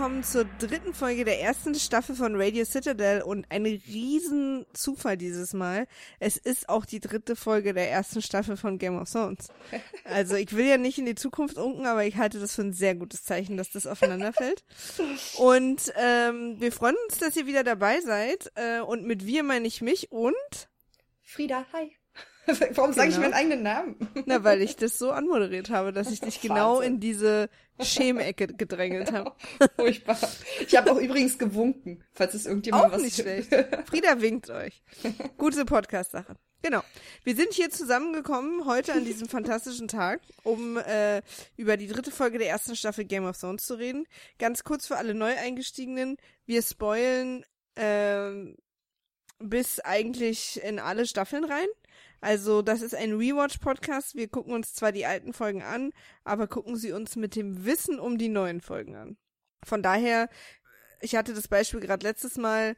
Willkommen zur dritten Folge der ersten Staffel von Radio Citadel und ein riesen Zufall dieses Mal. Es ist auch die dritte Folge der ersten Staffel von Game of Thrones. Also ich will ja nicht in die Zukunft unken, aber ich halte das für ein sehr gutes Zeichen, dass das aufeinander fällt. Und ähm, wir freuen uns, dass ihr wieder dabei seid. Äh, und mit wir meine ich mich und Frieda, hi. Warum sage ich Genau. meinen eigenen Namen? na, weil ich das so anmoderiert habe, dass ich dich genau in diese Schemecke gedrängelt habe. Furchtbar. Ich habe auch übrigens gewunken, falls es irgendjemand Auch was nicht schlecht. Frieda winkt euch. Gute Podcast-Sache. Genau. Wir sind hier zusammengekommen heute an diesem fantastischen Tag, um äh, über die dritte Folge der ersten Staffel Game of Thrones zu reden. Ganz kurz für alle Neueingestiegenen. Wir spoilen ähm, bis eigentlich in alle Staffeln rein. Also das ist ein Rewatch-Podcast. Wir gucken uns zwar die alten Folgen an, aber gucken sie uns mit dem Wissen um die neuen Folgen an. Von daher, ich hatte das Beispiel gerade letztes Mal,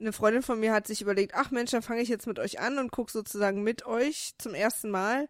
eine Freundin von mir hat sich überlegt, ach Mensch, dann fange ich jetzt mit euch an und gucke sozusagen mit euch zum ersten Mal.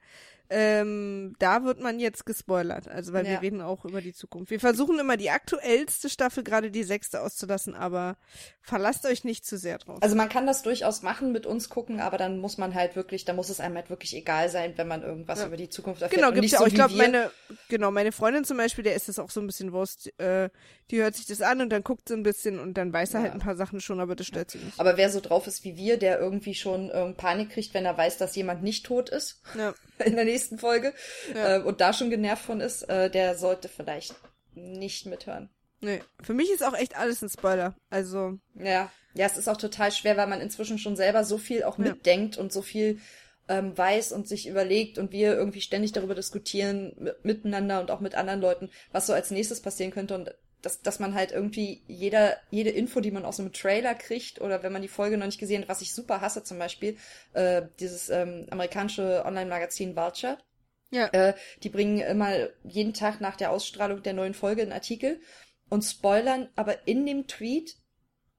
Ähm, da wird man jetzt gespoilert, also weil wir Ja. reden auch über die Zukunft. Wir versuchen immer die aktuellste Staffel, gerade die sechste auszulassen, aber verlasst euch nicht zu sehr drauf. Also man kann das durchaus machen, mit uns gucken, aber dann muss man halt wirklich, da muss es einem halt wirklich egal sein, wenn man irgendwas Ja. über die Zukunft erfährt. Genau, gibt's ja so auch. Ich glaube, wir. meine, genau, meine Freundin zum Beispiel, der ist das auch so ein bisschen Wurst. Äh, die hört sich das an und dann guckt sie ein bisschen und dann weiß er Ja. halt ein paar Sachen schon, aber das stört sie nicht. Aber wer so drauf ist wie wir, der irgendwie schon ähm, Panik kriegt, wenn er weiß, dass jemand nicht tot ist Ja. in der nächsten Folge Ja. äh, und da schon genervt von ist, äh, der sollte vielleicht nicht mithören. Nee. Für mich ist auch echt alles ein Spoiler. Also, Ja, ja, es ist auch total schwer, weil man inzwischen schon selber so viel auch Ja. mitdenkt und so viel ähm, weiß und sich überlegt und wir irgendwie ständig darüber diskutieren mi- miteinander und auch mit anderen Leuten, was so als nächstes passieren könnte und dass, dass man halt irgendwie jeder, jede Info, die man aus einem Trailer kriegt oder wenn man die Folge noch nicht gesehen hat, was ich super hasse zum Beispiel, äh, dieses ähm, amerikanische Online-Magazin Vulture, ja. äh, die bringen immer jeden Tag nach der Ausstrahlung der neuen Folge einen Artikel und spoilern aber in dem Tweet,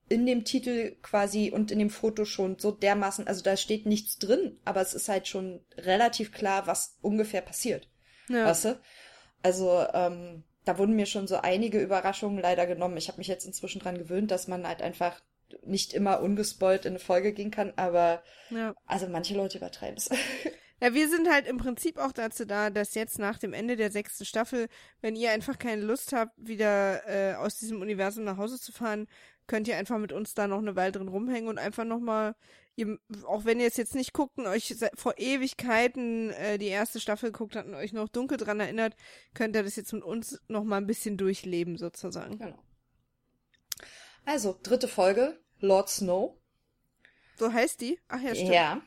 in dem Titel quasi und in dem Foto schon so dermaßen, also da steht nichts drin, aber es ist halt schon relativ klar, was ungefähr passiert. ja. Weißt du? Also, ähm, da wurden mir schon so einige Überraschungen leider genommen. Ich habe mich jetzt inzwischen dran gewöhnt, dass man halt einfach nicht immer ungespoilt in eine Folge gehen kann, aber ja. also manche Leute übertreiben es. Ja, wir sind halt im Prinzip auch dazu da, dass jetzt nach dem Ende der sechsten Staffel, wenn ihr einfach keine Lust habt, wieder äh, aus diesem Universum nach Hause zu fahren, könnt ihr einfach mit uns da noch eine Weile drin rumhängen und einfach nochmal, auch wenn ihr es jetzt nicht guckt und euch vor Ewigkeiten äh, die erste Staffel geguckt habt und euch noch dunkel dran erinnert, könnt ihr das jetzt mit uns nochmal ein bisschen durchleben sozusagen. Genau. Also, dritte Folge, Lord Snow. So heißt die? Ach ja, stimmt. Ja.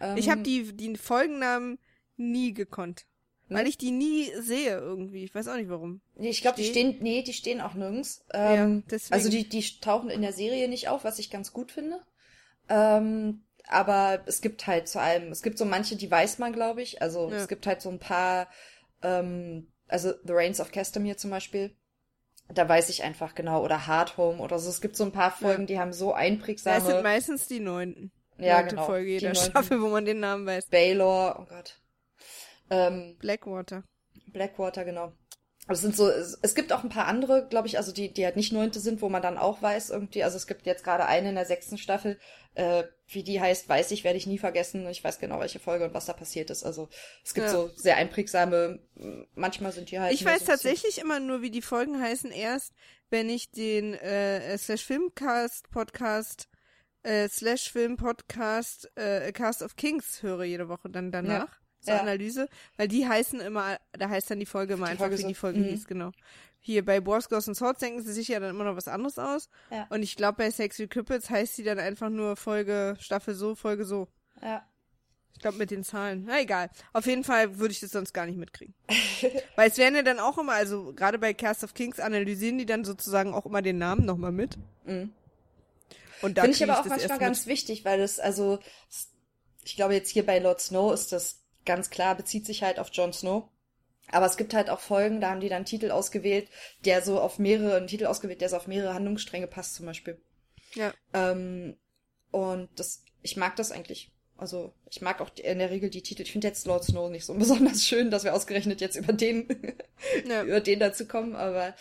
Ähm, Ich habe die, die Folgennamen nie gekonnt. Ne? Weil ich die nie sehe irgendwie. Ich weiß auch nicht warum. Nee, ich glaube, die stehen- nee, die stehen auch nirgends. Ja, Ähm, deswegen. also die, die tauchen in der Serie nicht auf, was ich ganz gut finde. Ähm, aber es gibt halt zu allem, es gibt so manche, die weiß man, glaube ich. Also Ja. es gibt halt so ein paar, ähm, also The Reigns of Castamere zum Beispiel. Da weiß ich einfach genau. Oder Hard Home oder so. Es gibt so ein paar Folgen, die haben so Das sind einprägsame. meistens die neunten. Ja, Neunte genau. Folge jeder. Staffel, wo man den Namen weiß. Baylor, oh Gott. Ähm, Blackwater. Blackwater, genau. Aber es sind so, es, gibt auch ein paar andere, glaube ich, also die, die halt nicht neunte sind, wo man dann auch weiß irgendwie, also es gibt jetzt gerade eine in der sechsten Staffel, äh, wie die heißt, weiß ich, werde ich nie vergessen. Ich weiß genau, welche Folge und was da passiert ist. Also es gibt Ja. so sehr einprägsame, manchmal sind die halt. Ich weiß so tatsächlich immer nur, wie die Folgen heißen, erst, wenn ich den äh, Slash Filmcast Podcast äh, Slash Film Podcast äh, Cast of Kings höre jede Woche dann danach. Zur Ja. Analyse, weil die heißen immer, da heißt dann die Folge immer Die einfach, Folge wie so. die Folge Mhm. hieß, genau. Hier bei Wars, Ghosts and Swords denken sie sich ja dann immer noch was anderes aus. Ja. Und ich glaube, bei Sexy Crippets heißt sie dann einfach nur Folge, Staffel so, Folge so. Ja. Ich glaube mit den Zahlen. Na egal. Auf jeden Fall würde ich das sonst gar nicht mitkriegen. Weil es werden ja dann auch immer, also gerade bei Cast of Kings analysieren die dann sozusagen auch immer den Namen nochmal mit. Mhm. Und da Finde ich aber auch das manchmal ganz wichtig, weil es, also, ich glaube jetzt hier bei Lord Snow ist das ganz klar, bezieht sich halt auf Jon Snow. Aber es gibt halt auch Folgen, da haben die dann Titel ausgewählt, der so auf mehrere, einen Titel ausgewählt, der so auf mehrere Handlungsstränge passt zum Beispiel. Ja. Ähm, und das, ich mag das eigentlich. Also ich mag auch in der Regel die Titel. Ich finde jetzt Lord Snow nicht so besonders schön, dass wir ausgerechnet jetzt über den, Ja. über den dazu kommen. Aber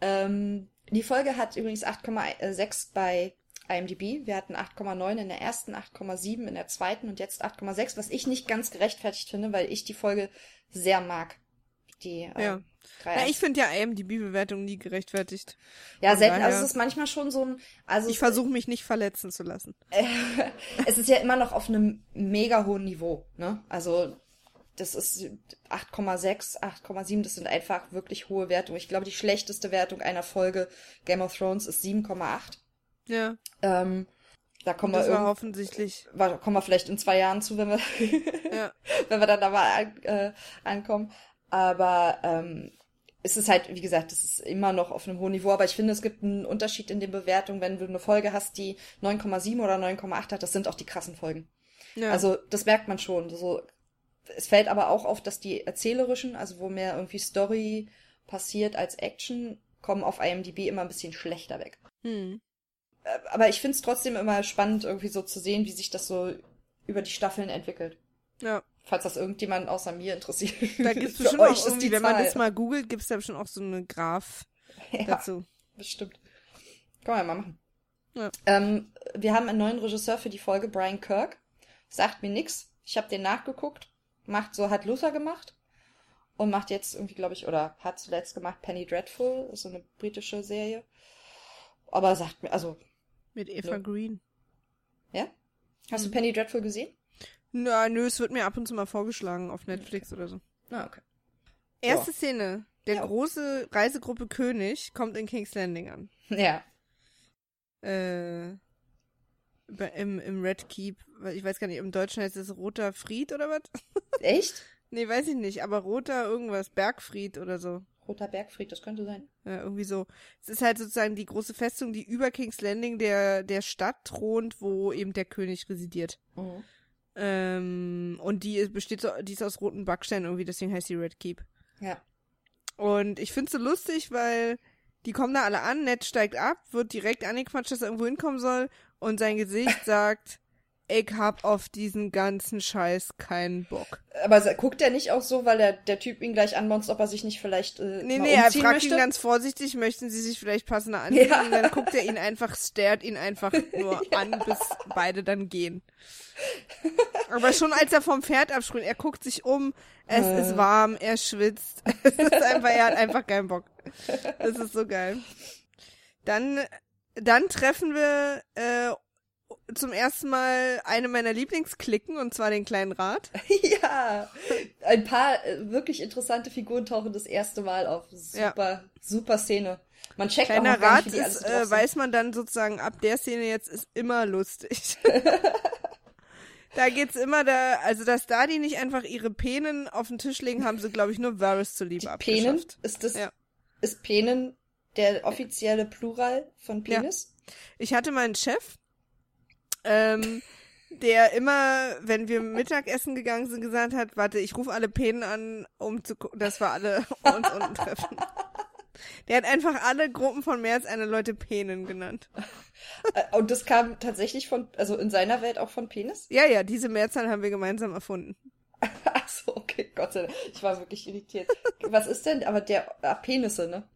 ähm, Die Folge hat übrigens 8,6 bei IMDb. Wir hatten 8,9 in der ersten, 8,7 in der zweiten und jetzt 8,6, was ich nicht ganz gerechtfertigt finde, weil ich die Folge sehr mag. Die Ja. ähm, drei Ja, ich finde ja IMDb-Bewertung nie gerechtfertigt. ja, von selten. daher- Also es ist manchmal schon so ein. Also Ich versuche mich nicht verletzen zu lassen. es ist ja immer noch auf einem mega hohen Niveau. Ne? Also das ist 8,6, 8,7. Das sind einfach wirklich hohe Wertungen. Ich glaube, die schlechteste Wertung einer Folge Game of Thrones ist 7,8. Ja, Ähm, da kommen wir das war irgend- hoffentlich. wa- kommen wir vielleicht in zwei Jahren zu, wenn wir, Ja. wenn wir dann da mal an, äh, ankommen. Aber ähm, es ist halt, wie gesagt, es ist immer noch auf einem hohen Niveau. Aber ich finde, es gibt einen Unterschied in den Bewertungen, wenn du eine Folge hast, die 9,7 oder 9,8 hat. Das sind auch die krassen Folgen. ja. Also das merkt man schon. So, es fällt aber auch auf, dass die erzählerischen, also wo mehr irgendwie Story passiert als Action, kommen auf IMDb immer ein bisschen schlechter weg. hm. Aber ich finde es trotzdem immer spannend, irgendwie so zu sehen, wie sich das so über die Staffeln entwickelt. ja. Falls das irgendjemand außer mir interessiert. Da gibt es Für bestimmt euch auch irgendwie, wenn man Zahl. das mal googelt, gibt es da bestimmt auch so eine Graph ja, dazu. bestimmt. Kann man ja mal machen. Ja. Ähm, wir haben einen neuen Regisseur für die Folge, Brian Kirk. Sagt mir nix. Ich habe den nachgeguckt. Macht so, hat Luther gemacht. Und macht jetzt irgendwie, glaube ich, oder hat zuletzt gemacht Penny Dreadful. So eine britische Serie. Aber sagt mir, also, Mit Eva Ja. Green. ja? Hast Mhm. du Penny Dreadful gesehen? Na, nö, es wird mir ab und zu mal vorgeschlagen auf Netflix oder so. Ah, okay. Erste Szene. Der Ja. große Reisegruppe König kommt in King's Landing an. Ja. Äh, im, im Red Keep. Ich weiß gar nicht, im Deutschen heißt es Roter Fried oder was? Echt? Nee, weiß ich nicht, aber Roter irgendwas, Bergfried oder so. Roter Bergfried, das könnte sein. Ja, irgendwie so. Es ist halt sozusagen die große Festung, die über King's Landing der, der Stadt thront, wo eben der König residiert. Mhm. Ähm, und die ist- besteht so, die ist aus roten Backsteinen irgendwie, deswegen heißt die Red Keep. Ja. Und ich find's so lustig, weil die kommen da alle an, Ned steigt ab, wird direkt angequatscht, dass er irgendwo hinkommen soll und sein Gesicht sagt, ich hab auf diesen ganzen Scheiß keinen Bock. Aber guckt er nicht auch so, weil der, der Typ ihn gleich anmonst, ob er sich nicht vielleicht äh, Nee, mal nee, er fragt möchte? ihn ganz vorsichtig, möchten sie sich vielleicht passender anziehen? Ja. Und dann guckt er ihn einfach, starrt ihn einfach nur an, bis beide dann gehen. Aber schon als er vom Pferd abspringt, er guckt sich um, es Äh. ist warm, er schwitzt. Es ist einfach, er hat einfach keinen Bock. Das ist so geil. Dann, dann treffen wir äh, zum ersten Mal eine meiner Lieblingsklicken, und zwar den kleinen Rat. ja, ein paar äh, wirklich interessante Figuren tauchen das erste Mal auf. Super, super Szene. Man checkt auch Kleiner gar Rat nicht, wie die ist, äh, weiß man dann sozusagen ab der Szene jetzt ist immer lustig. da geht's immer da, also dass da die nicht einfach ihre Penen auf den Tisch legen, haben sie glaube ich nur Varys zuliebe die Penen, abgeschafft. ist das, Ja. ist Penen der offizielle Plural von Ja. Penis? Ich hatte meinen Chef, ähm, der immer, wenn wir Mittagessen gegangen sind, gesagt hat, warte, ich rufe alle Penen an, um zu gucken, dass wir alle uns unten treffen. Der hat einfach alle Gruppen von mehr als einer Leute Penen genannt. Äh, Und das kam tatsächlich von, also in seiner Welt auch von Penis? Ja, ja, diese Mehrzahl haben wir gemeinsam erfunden. Ach so, okay, Gott sei Dank. Ich war wirklich irritiert. Was ist denn, aber der, ah, Penisse, ne?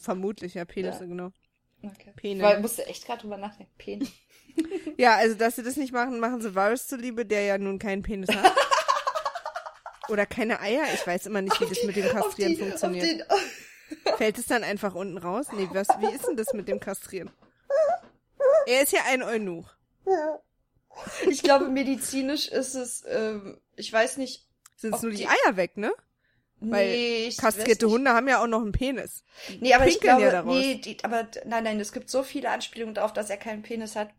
Vermutlich, ja, Penisse, Ja. genau. Okay. Weil, ich musste echt gerade drüber nachdenken. Penis. Ja, also, dass sie das nicht machen, machen sie Varys zuliebe, der ja nun keinen Penis hat. Oder keine Eier. Ich weiß immer nicht, wie das mit dem Kastrieren auf die, funktioniert. Auf Fällt es dann einfach unten raus? Nee, was, wie ist denn das mit dem Kastrieren? Er ist ja ein Eunuch. den, ich glaube, medizinisch ist es, ähm, ich weiß nicht. Sind es nur die die- Eier weg, ne? Weil nee, ich weiß Kastrierte. Hunde haben ja auch noch einen Penis. Nee, aber ich glaube, ja daraus. nee, die, aber nein, nein, es gibt so viele Anspielungen darauf, dass er keinen Penis hat.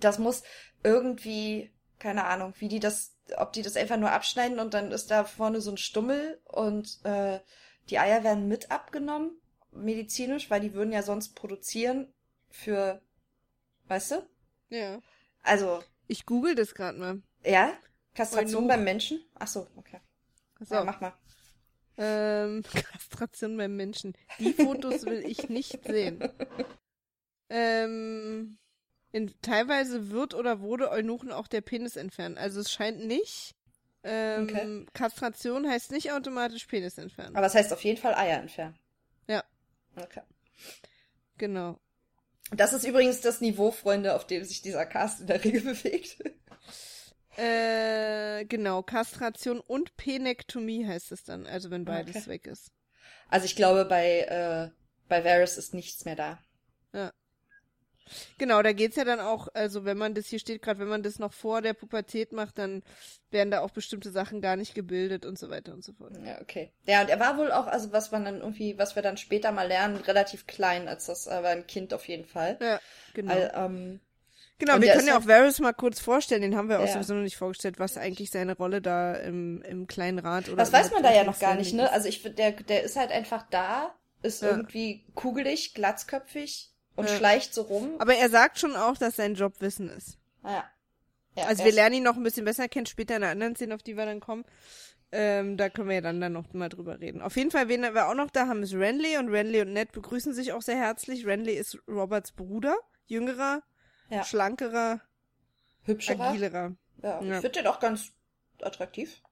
Das muss irgendwie, keine Ahnung, wie die das, ob die das einfach nur abschneiden und dann ist da vorne so ein Stummel und äh, die Eier werden mit abgenommen, medizinisch, weil die würden ja sonst produzieren für, weißt du? Ja. Also, Ich google das gerade mal. ja, Kastration beim Menschen? Ach so, okay. So. Ja, mach mal. Ähm, Kastration beim Menschen. Die Fotos will ich nicht sehen. Ähm, in, teilweise wird oder wurde Eunuchen auch der Penis entfernt. Also es scheint nicht. Ähm, Okay. Kastration heißt nicht automatisch Penis entfernen. Aber das heißt auf jeden Fall Eier entfernen. Ja. Okay. Genau. Das ist übrigens das Niveau, Freunde, auf dem sich dieser Cast in der Regel bewegt. Äh, genau, Kastration und Penektomie heißt es dann, also wenn beides okay. weg ist. Also ich glaube, bei, äh, bei Varys ist nichts mehr da. Ja. Genau, da geht's ja dann auch, also wenn man das hier steht, gerade wenn man das noch vor der Pubertät macht, dann werden da auch bestimmte Sachen gar nicht gebildet und so weiter und so fort. Ja, okay. Ja, und er war wohl auch, also was man dann irgendwie, was wir dann später mal lernen, relativ klein, als das, aber ein Kind auf jeden Fall. Ja, genau. All, ähm, Genau, wir können ja auch Varys mal kurz vorstellen, den haben wir auch ja. sowieso noch nicht vorgestellt, was eigentlich seine Rolle da im, im kleinen Rat oder Das weiß man da ja noch gar nicht, ne? Also ich der der ist halt einfach da, ist ja. irgendwie kugelig, glatzköpfig und ja. schleicht so rum. Aber er sagt schon auch, dass sein Job Wissen ist. Ah, ja. ja also wir lernen ihn noch ein bisschen besser kennen, später in einer anderen Szene, auf die wir dann kommen. Ähm, da können wir ja dann, dann noch mal drüber reden. Auf jeden Fall, wen wir auch noch da haben, ist Renly und Renly und Ned begrüßen sich auch sehr herzlich. Renly ist Roberts Bruder, jüngerer, ja. schlankerer, hübscherer, agilerer. Ja, ja. ich finde den auch ganz attraktiv.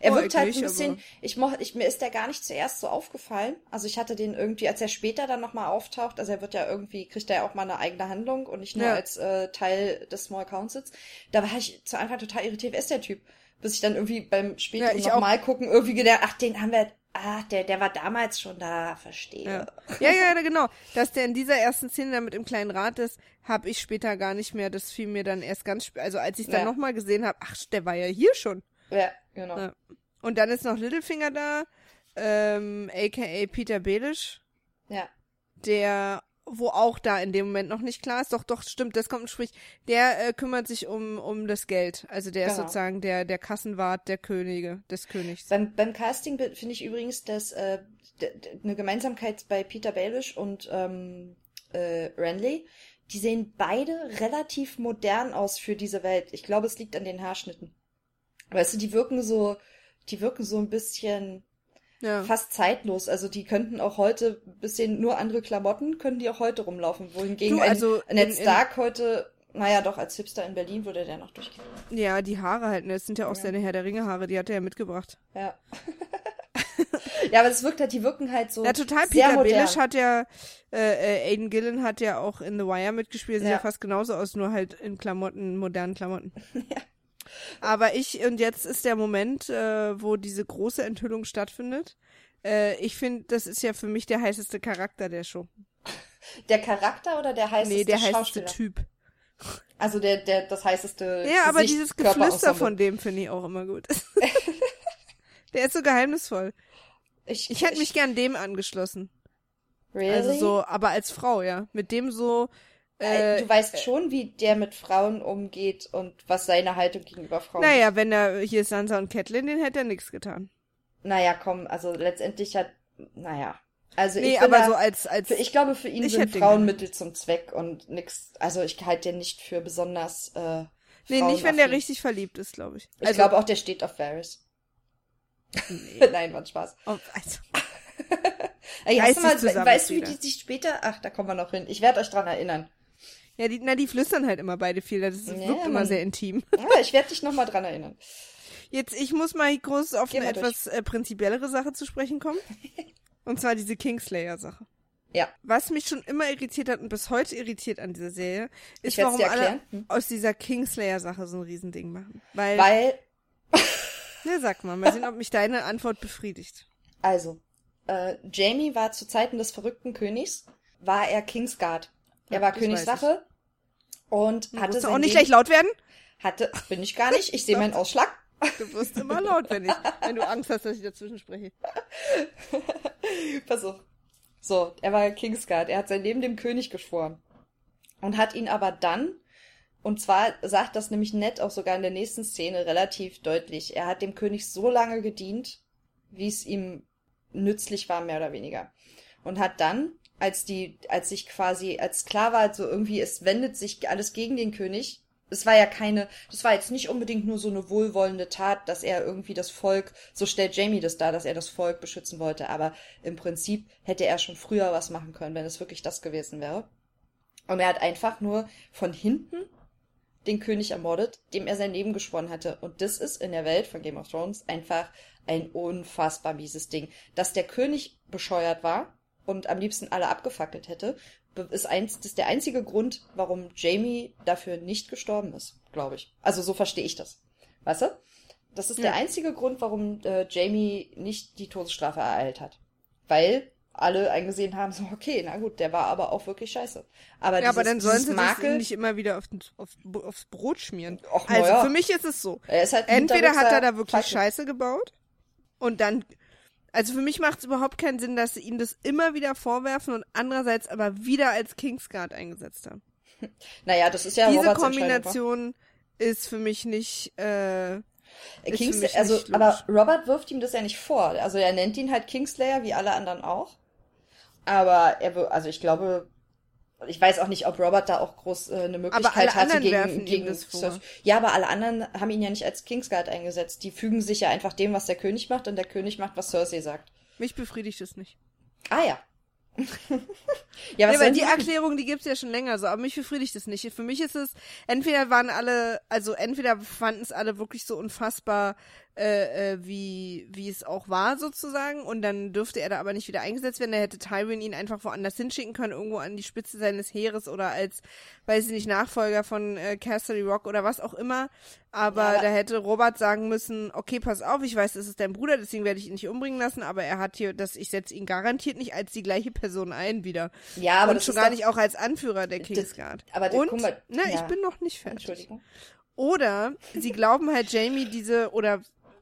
Er oh, wirkt halt ein bisschen, ich mochte, ich, mir ist der gar nicht zuerst so aufgefallen. Also ich hatte den irgendwie, als er später dann nochmal auftaucht, also er wird ja irgendwie, kriegt er ja auch mal eine eigene Handlung und nicht nur ja. als äh, Teil des Small Councils. Da war ich zu Anfang total irritiert, wer ist der Typ? Bis ich dann irgendwie beim späteren ja, nochmal gucken irgendwie gedacht, ach, den haben wir Ah, der, der war damals schon da, verstehe. Ja. ja, ja, genau. Dass der in dieser ersten Szene da mit dem kleinen Rad ist, habe ich später gar nicht mehr. Das fiel mir dann erst ganz, also als ich dann ja. nochmal gesehen habe, ach, der war ja hier schon. Ja, genau. Ja. Und dann ist noch Littlefinger da, ähm, aka Peter Belisch. Ja. Der wo auch da in dem Moment noch nicht klar ist. Doch, doch, stimmt, das kommt sprich. Der äh, kümmert sich um, um das Geld. Also der genau. ist sozusagen der, der Kassenwart der Könige, des Königs. Beim, beim Casting finde ich übrigens, dass äh, eine Gemeinsamkeit bei Peter Baelish und ähm, äh, Renly. Die sehen beide relativ modern aus für diese Welt. Ich glaube, es liegt an den Haarschnitten. Weißt du, die wirken so, die wirken so ein bisschen ja. fast zeitlos. Also die könnten auch heute, bisschen nur andere Klamotten, können die auch heute rumlaufen. Wohingegen du, also ein Ned Stark heute, naja doch, als Hipster in Berlin würde der noch durchgehen. Ja, die Haare halt, ne? Das sind ja auch ja. seine Herr der Ringe Haare, die hat er ja mitgebracht. Ja. ja, aber es wirkt halt, die wirken halt so. Ja, total. Peter Baelish hat ja, äh, äh, Aiden Gillen hat ja auch in The Wire mitgespielt, sieht ja. ja fast genauso aus, nur halt in Klamotten, modernen Klamotten. ja. Aber ich, und jetzt ist der Moment, äh, wo diese große Enthüllung stattfindet. Äh, ich finde, das ist ja für mich der heißeste Charakter der Show. Der Charakter oder der heißeste Nee, der heißeste Typ. Also der, der, das heißeste Ja, aber dieses Geflüster von dem finde ich auch immer gut. der ist so geheimnisvoll. Ich, ich hätte mich gern dem angeschlossen. Really? Also so, aber als Frau, ja. Mit dem so, äh, du weißt schon, wie der mit Frauen umgeht und was seine Haltung gegenüber Frauen ist. Naja, wenn er hier Sansa und Catelyn, den hätte er nichts getan. Naja, komm, also letztendlich hat, naja. Also nee, ich aber da, so als, als. Für, ich glaube, für ihn sind Frauen Mittel zum Zweck und nix, also ich halte den nicht für besonders, äh, Nee, nicht, wenn der richtig verliebt ist, glaube ich. Ich also, glaube auch, der steht auf Varys. Nee. Nein, war Spaß. Oh, also. Ey, hast du mal, weißt du, wie die sich später, ach, da kommen wir noch hin. Ich werde euch dran erinnern. Ja, die, na, die flüstern halt immer beide viel. Das ja, wirkt immer sehr intim. Ja, ich werde dich nochmal dran erinnern. Jetzt, ich muss mal groß auf Geh eine etwas äh, prinzipiellere Sache zu sprechen kommen. und zwar diese Kingslayer-Sache. Ja. Was mich schon immer irritiert hat und bis heute irritiert an dieser Serie, ist, warum alle hm? aus dieser Kingslayer-Sache so ein Riesending machen. Weil. Weil. ja, sag mal, mal sehen, ob mich deine Antwort befriedigt. Also, äh, Jamie war zu Zeiten des verrückten Königs, war er Kingsguard. Er war Königswache und du hatte auch nicht gleich laut werden? Hatte, bin ich gar nicht. Ich sehe meinen Ausschlag. Du wirst immer laut, wenn ich, wenn du Angst hast, dass ich dazwischen spreche. Pass auf. So, er war Kingsguard. Er hat sein Leben dem König geschworen. Und hat ihn aber dann, und zwar sagt das nämlich nett auch sogar in der nächsten Szene relativ deutlich, er hat dem König so lange gedient, wie es ihm nützlich war, mehr oder weniger. Und hat dann als die, als sich quasi, als klar war, so irgendwie, es wendet sich alles gegen den König. Es war ja keine, das war jetzt nicht unbedingt nur so eine wohlwollende Tat, dass er irgendwie das Volk, so stellt Jamie das dar, dass er das Volk beschützen wollte, aber im Prinzip hätte er schon früher was machen können, wenn es wirklich das gewesen wäre. Und er hat einfach nur von hinten den König ermordet, dem er sein Leben geschworen hatte. Und das ist in der Welt von Game of Thrones einfach ein unfassbar mieses Ding. Dass der König bescheuert war, und am liebsten alle abgefackelt hätte, ist eins, das ist der einzige Grund, warum Jamie dafür nicht gestorben ist, glaube ich. Also so verstehe ich das. Weißt du? Das ist ja. der einzige Grund, warum äh, Jamie nicht die Todesstrafe ereilt hat. Weil alle eingesehen haben, so, okay, na gut, der war aber auch wirklich scheiße. Aber, ja, dieses, aber dann sollen sie Makel, das nicht immer wieder auf, auf, aufs Brot schmieren. Och, also ja. für mich ist es so. Halt Entweder hat er da wirklich Scheiße gebaut und dann, also für mich macht es überhaupt keinen Sinn, dass sie ihm das immer wieder vorwerfen und andererseits aber wieder als Kingsguard eingesetzt haben. Naja, das ist ja Diese Roberts? Kombination ist für mich nicht, äh, Kings, mich also, nicht aber Robert wirft ihm das ja nicht vor. Also er nennt ihn halt Kingslayer, wie alle anderen auch. Aber er, also ich glaube, ich weiß auch nicht, ob Robert da auch groß äh, eine Möglichkeit hatte gegen, gegen das. Cersei. Ja, aber alle anderen haben ihn ja nicht als Kingsguard eingesetzt. Die fügen sich ja einfach dem, was der König macht, und der König macht, was Cersei sagt. mich befriedigt es nicht. Ah ja. ja, was sollen die? Erklärung, die gibt's ja schon länger so, aber mich befriedigt es nicht. Für mich ist es, entweder waren alle, also entweder fanden es alle wirklich so unfassbar, äh, äh, wie, wie es auch war sozusagen und dann dürfte er da aber nicht wieder eingesetzt werden. Da hätte Tywin ihn einfach woanders hinschicken können, irgendwo an die Spitze seines Heeres oder als, weiß ich nicht, Nachfolger von äh, Castle Rock oder was auch immer. Aber, Ja, da hätte Robert sagen müssen, okay, pass auf, ich weiß, das ist dein Bruder, deswegen werde ich ihn nicht umbringen lassen, aber er hat hier, das, ich setze ihn garantiert nicht als die gleiche Person ein wieder. Ja, aber und das schon gar nicht auch als Anführer der Kingsguard. aber der- und, mal, na, ja. ich bin noch nicht fertig. Entschuldigung. Oder sie glauben halt Jamie diese oder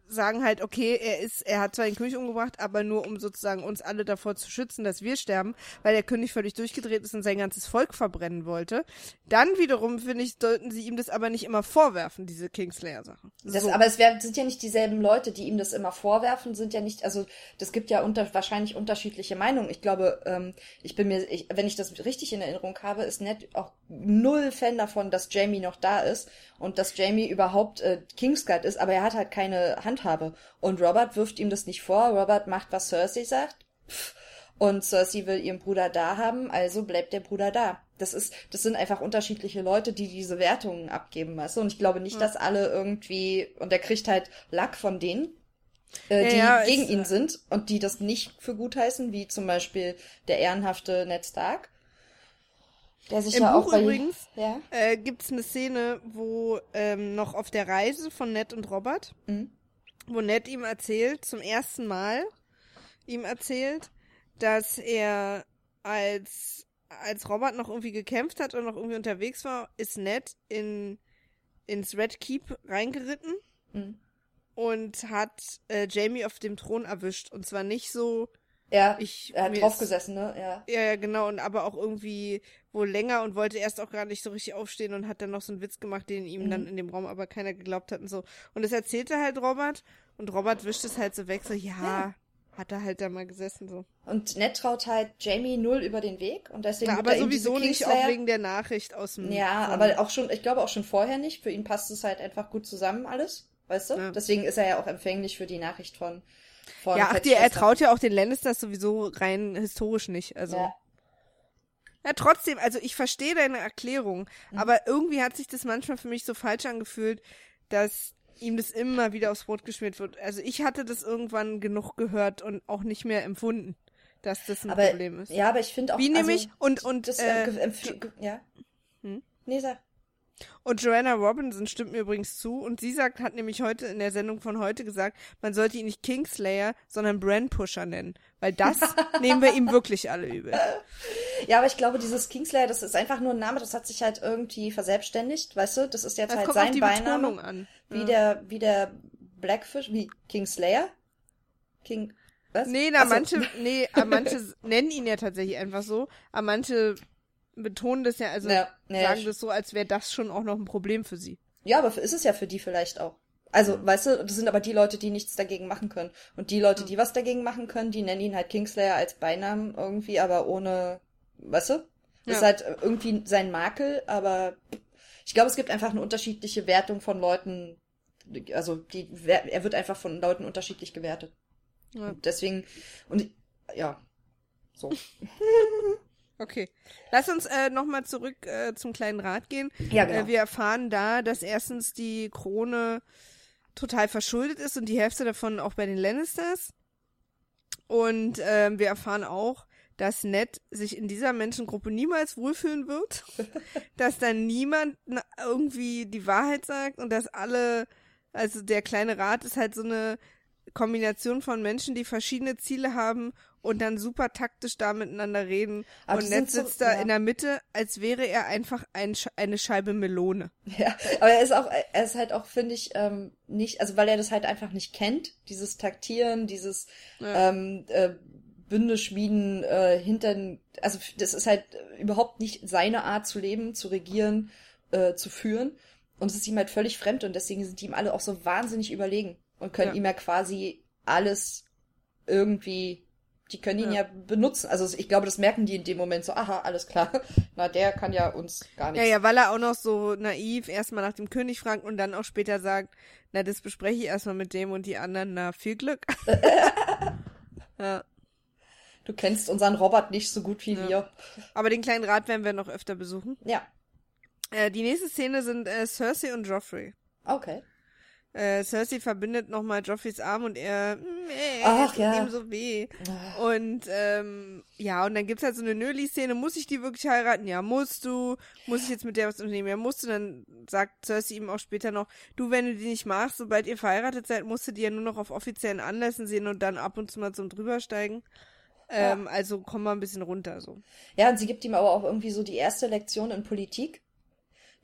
sagen halt, okay, er ist, er hat zwar den König umgebracht, aber nur um sozusagen uns alle davor zu schützen, dass wir sterben, weil der König völlig durchgedreht ist und sein ganzes Volk verbrennen wollte. Dann wiederum, finde ich, sollten sie ihm das aber nicht immer vorwerfen, diese Kingslayer-Sachen. So. Aber es wär, sind ja nicht dieselben Leute, die ihm das immer vorwerfen, sind ja nicht, also das gibt ja unter, wahrscheinlich unterschiedliche Meinungen. Ich glaube, ähm, ich bin mir, ich, wenn ich das richtig in Erinnerung habe, ist Ned auch null Fan davon, dass Jamie noch da ist und dass Jamie überhaupt äh, Kingsguard ist, aber er hat halt keine Handhabe. Und Robert wirft ihm das nicht vor. Robert macht, was Cersei sagt. Pff. Und Cersei will ihren Bruder da haben, also bleibt der Bruder da. Das ist, das sind einfach unterschiedliche Leute, die diese Wertungen abgeben, weißt du? Und ich glaube nicht, dass alle irgendwie, und er kriegt halt Lack von denen, äh, Ja, die ja, gegen ist, ihn äh, sind und die das nicht für gut heißen, wie zum Beispiel der ehrenhafte Ned Stark. Der sich Im ja Buch auch bei, übrigens ja, äh, gibt's eine Szene, wo ähm, noch auf der Reise von Ned und Robert, Mhm. Wo Ned ihm erzählt, zum ersten Mal ihm erzählt, dass er als als Robert noch irgendwie gekämpft hat und noch irgendwie unterwegs war, ist Ned in ins Red Keep reingeritten Mhm. und hat äh, Jamie auf dem Thron erwischt und zwar nicht so ja, ich er hat mir drauf ist- gesessen, ne? Ja. ja, ja, genau, und aber auch irgendwie wohl länger und wollte erst auch gar nicht so richtig aufstehen und hat dann noch so einen Witz gemacht, den ihm Mhm. dann in dem Raum aber keiner geglaubt hat und so. Und das erzählte halt Robert und Robert wischt es halt so weg, so, ja, Ja. hat er halt da mal gesessen, so. Und Ned traut halt Jamie null über den Weg und deswegen Ja, aber er sowieso nicht auch wegen der Nachricht aus dem. Ja, von- aber auch schon, ich glaube auch schon vorher nicht. Für ihn passt es halt einfach gut zusammen alles, weißt du? Ja. Deswegen ist er ja auch empfänglich für die Nachricht von von Ja, ach, die, er traut ja auch den Lannisters sowieso rein historisch nicht, also. Ja. Ja, trotzdem, also ich verstehe deine Erklärung, Mhm. aber irgendwie hat sich das manchmal für mich so falsch angefühlt, dass ihm das immer wieder aufs Brot geschmiert wird. Also ich hatte das irgendwann genug gehört und auch nicht mehr empfunden, dass das ein aber, Problem ist. Ja, aber ich finde auch Wie also, nämlich, und, und, das äh, äh, ja. Hm? Nee, sag. Und Joanna Robinson stimmt mir übrigens zu und sie sagt, hat nämlich heute in der Sendung von heute gesagt, man sollte ihn nicht Kingslayer, sondern Brandpusher nennen, weil das nehmen wir ihm wirklich alle übel. Ja, aber ich glaube, dieses Kingslayer, das ist einfach nur ein Name, das hat sich halt irgendwie verselbstständigt, weißt du? Das ist jetzt Das halt sein Beiname. An. Wie Ja. der, wie der Blackfish, wie Kingslayer? King, was? Nee, na, Ach so. manche, nee, manche nennen ihn ja tatsächlich einfach so, aber manche betonen das ja, also Ja, nee, sagen ich- das so, als wäre das schon auch noch ein Problem für sie. Ja, aber ist es ja für die vielleicht auch. Also, weißt du, das sind aber die Leute, die nichts dagegen machen können. Und die Leute, die was dagegen machen können, die nennen ihn halt Kingslayer als Beinamen irgendwie, aber ohne, weißt du? Ja. Ist halt irgendwie sein Makel, aber ich glaube, es gibt einfach eine unterschiedliche Wertung von Leuten. Also, die, er wird einfach von Leuten unterschiedlich gewertet. Ja. Und deswegen, und ja, so. Okay. Lass uns äh, nochmal zurück äh, zum kleinen Rat gehen. Ja, genau. Äh, wir erfahren da, dass erstens die Krone total verschuldet ist und die Hälfte davon auch bei den Lannisters. Und ähm, wir erfahren auch, dass Ned sich in dieser Menschengruppe niemals wohlfühlen wird, dass dann niemand irgendwie die Wahrheit sagt und dass alle, also der kleine Rat ist halt so eine Kombination von Menschen, die verschiedene Ziele haben und dann super taktisch da miteinander reden. Aber und Ned sitzt so, da ja. in der Mitte, als wäre er einfach ein, eine Scheibe Melone. Ja, aber er ist auch, er ist halt auch, finde ich, ähm, nicht, also weil er das halt einfach nicht kennt, dieses Taktieren, dieses ja. ähm, äh, Bünde schmieden, äh, hinter, also das ist halt überhaupt nicht seine Art zu leben, zu regieren, äh, zu führen. Und es ist ihm halt völlig fremd und deswegen sind ihm alle auch so wahnsinnig überlegen und können ja. ihm ja quasi alles irgendwie, die können ihn ja. ja. benutzen. Also ich glaube, das merken die in dem Moment so, aha, alles klar. Na, der kann ja uns gar nichts. Ja, ja, weil er auch noch so naiv erstmal nach dem König fragt und dann auch später sagt, na, das bespreche ich erstmal mit dem und die anderen, na, viel Glück. ja. Du kennst unseren Robert nicht so gut wie ja. wir. Aber den kleinen Rat werden wir noch öfter besuchen. Ja. Äh, die nächste Szene sind äh, Cersei und Joffrey. Okay. Äh, Cersei verbindet nochmal Joffreys Arm und er, äh, Ach, ja. ihm so weh. Und ähm, ja, und dann gibt's halt so eine Nöli-Szene, muss ich die wirklich heiraten? Ja, musst du. Muss ich jetzt mit der was unternehmen? Ja, musst du. Dann sagt Cersei ihm auch später noch, du, wenn du die nicht machst, sobald ihr verheiratet seid, musst du die ja nur noch auf offiziellen Anlässen sehen und dann ab und zu mal zum drübersteigen. Ähm, ja. Also komm mal ein bisschen runter so. Ja, und sie gibt ihm aber auch irgendwie so die erste Lektion in Politik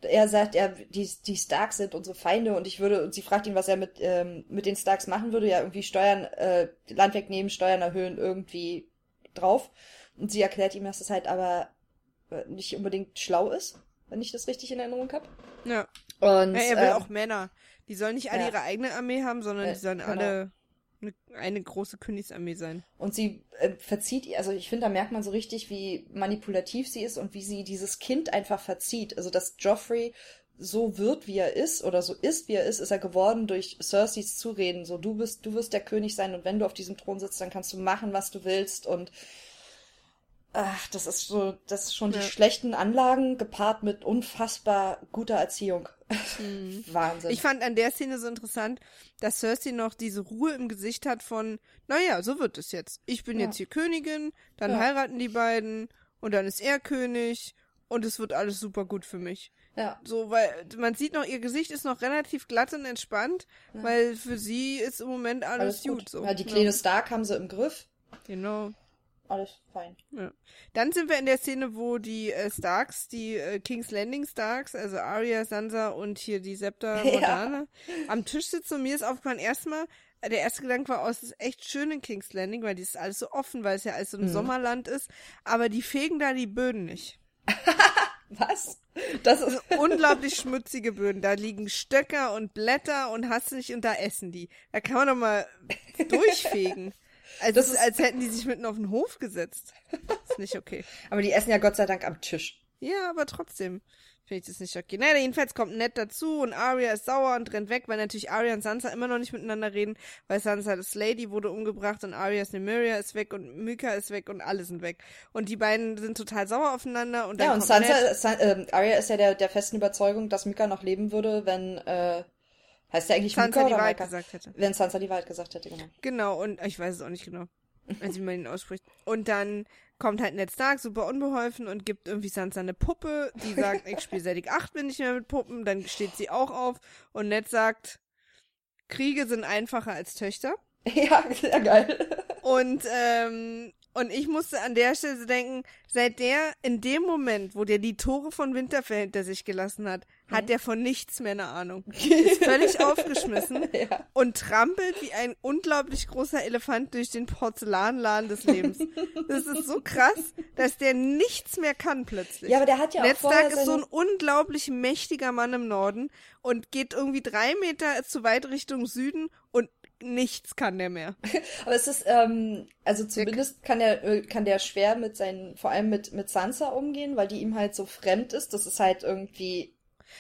er sagt, er, die, die Starks sind unsere Feinde und ich würde, und sie fragt ihn, was er mit, ähm, mit den Starks machen würde, ja, irgendwie Steuern, äh, Land wegnehmen, Steuern erhöhen, irgendwie drauf. Und sie erklärt ihm, dass das halt aber äh, nicht unbedingt schlau ist, wenn ich das richtig in Erinnerung habe. Ja. Und ja, er will ähm, auch Männer. Die sollen nicht alle ja. ihre eigene Armee haben, sondern äh, die sollen genau. alle eine, eine große Königsarmee sein. Und sie äh, verzieht, also ich finde, da merkt man so richtig, wie manipulativ sie ist und wie sie dieses Kind einfach verzieht. Also, dass Joffrey so wird, wie er ist, oder so ist, wie er ist, ist er geworden durch Cerseis Zureden. So, du bist, du wirst der König sein und wenn du auf diesem Thron sitzt, dann kannst du machen, was du willst und ach, das ist so, das ist schon ja. die schlechten Anlagen gepaart mit unfassbar guter Erziehung. Mhm. Wahnsinn. Ich fand an der Szene so interessant, dass Cersei noch diese Ruhe im Gesicht hat von, naja, so wird es jetzt. Ich bin ja. jetzt hier Königin, dann ja. heiraten die beiden und dann ist er König und es wird alles super gut für mich. Ja. So, weil man sieht noch, ihr Gesicht ist noch relativ glatt und entspannt, ja. weil für sie ist im Moment alles, alles gut. gut. so. Ja, die kleine Stark haben sie im Griff. Genau alles fein. Ja. Dann sind wir in der Szene, wo die äh, Starks, die äh, King's Landing Starks, also Arya, Sansa und hier die Septa Morgana, ja. am Tisch sitzen und mir ist aufgefallen, erstmal, äh, der erste Gedanke war, oh, es ist echt schön in King's Landing, weil die ist alles so offen, weil es ja alles so ein mhm. Sommerland ist, aber die fegen da die Böden nicht. Was? Das ist unglaublich schmutzige Böden. Da liegen Stöcker und Blätter und hast du nicht und da essen die. Da kann man doch mal durchfegen. Also das ist, als hätten die sich mitten auf den Hof gesetzt. ist nicht okay. aber die essen ja Gott sei Dank am Tisch. Ja, aber trotzdem finde ich das nicht okay. Naja, jedenfalls kommt Ned dazu und Arya ist sauer und rennt weg, weil natürlich Arya und Sansa immer noch nicht miteinander reden, weil Sansa das Lady wurde umgebracht und Arya's Nymeria ist weg und Myka ist weg und alle sind weg. Und die beiden sind total sauer aufeinander und dann Ja, und Sansa, San, äh, Arya ist ja der, der festen Überzeugung, dass Myka noch leben würde, wenn äh, Heißt der eigentlich Sansa Mika die Wahrheit gesagt hätte. Wenn Sansa die Wahrheit gesagt hätte, genau. Genau, und ich weiß es auch nicht genau, als wie man ihn ausspricht. Und dann kommt halt Ned Stark super unbeholfen und gibt irgendwie Sansa eine Puppe, die sagt, ich spiele seit ich acht bin nicht mehr mit Puppen, dann steht sie auch auf und Ned sagt, Kriege sind einfacher als Töchter. Ja, sehr geil. Und ähm, und ich musste an der Stelle denken, seit der, in dem Moment, wo der die Tore von Winterfell hinter sich gelassen hat, mhm. hat der von nichts mehr eine Ahnung. Ist völlig aufgeschmissen ja. und trampelt wie ein unglaublich großer Elefant durch den Porzellanladen des Lebens. Das ist so krass, dass der nichts mehr kann plötzlich. Ja, aber der hat ja auch Netztag ist so ein unglaublich mächtiger Mann im Norden und geht irgendwie drei Meter zu weit Richtung Süden nichts kann der mehr. Aber es ist, ähm, also zumindest kann der, äh, kann der schwer mit seinen, vor allem mit, mit Sansa umgehen, weil die ihm halt so fremd ist. Das ist halt irgendwie.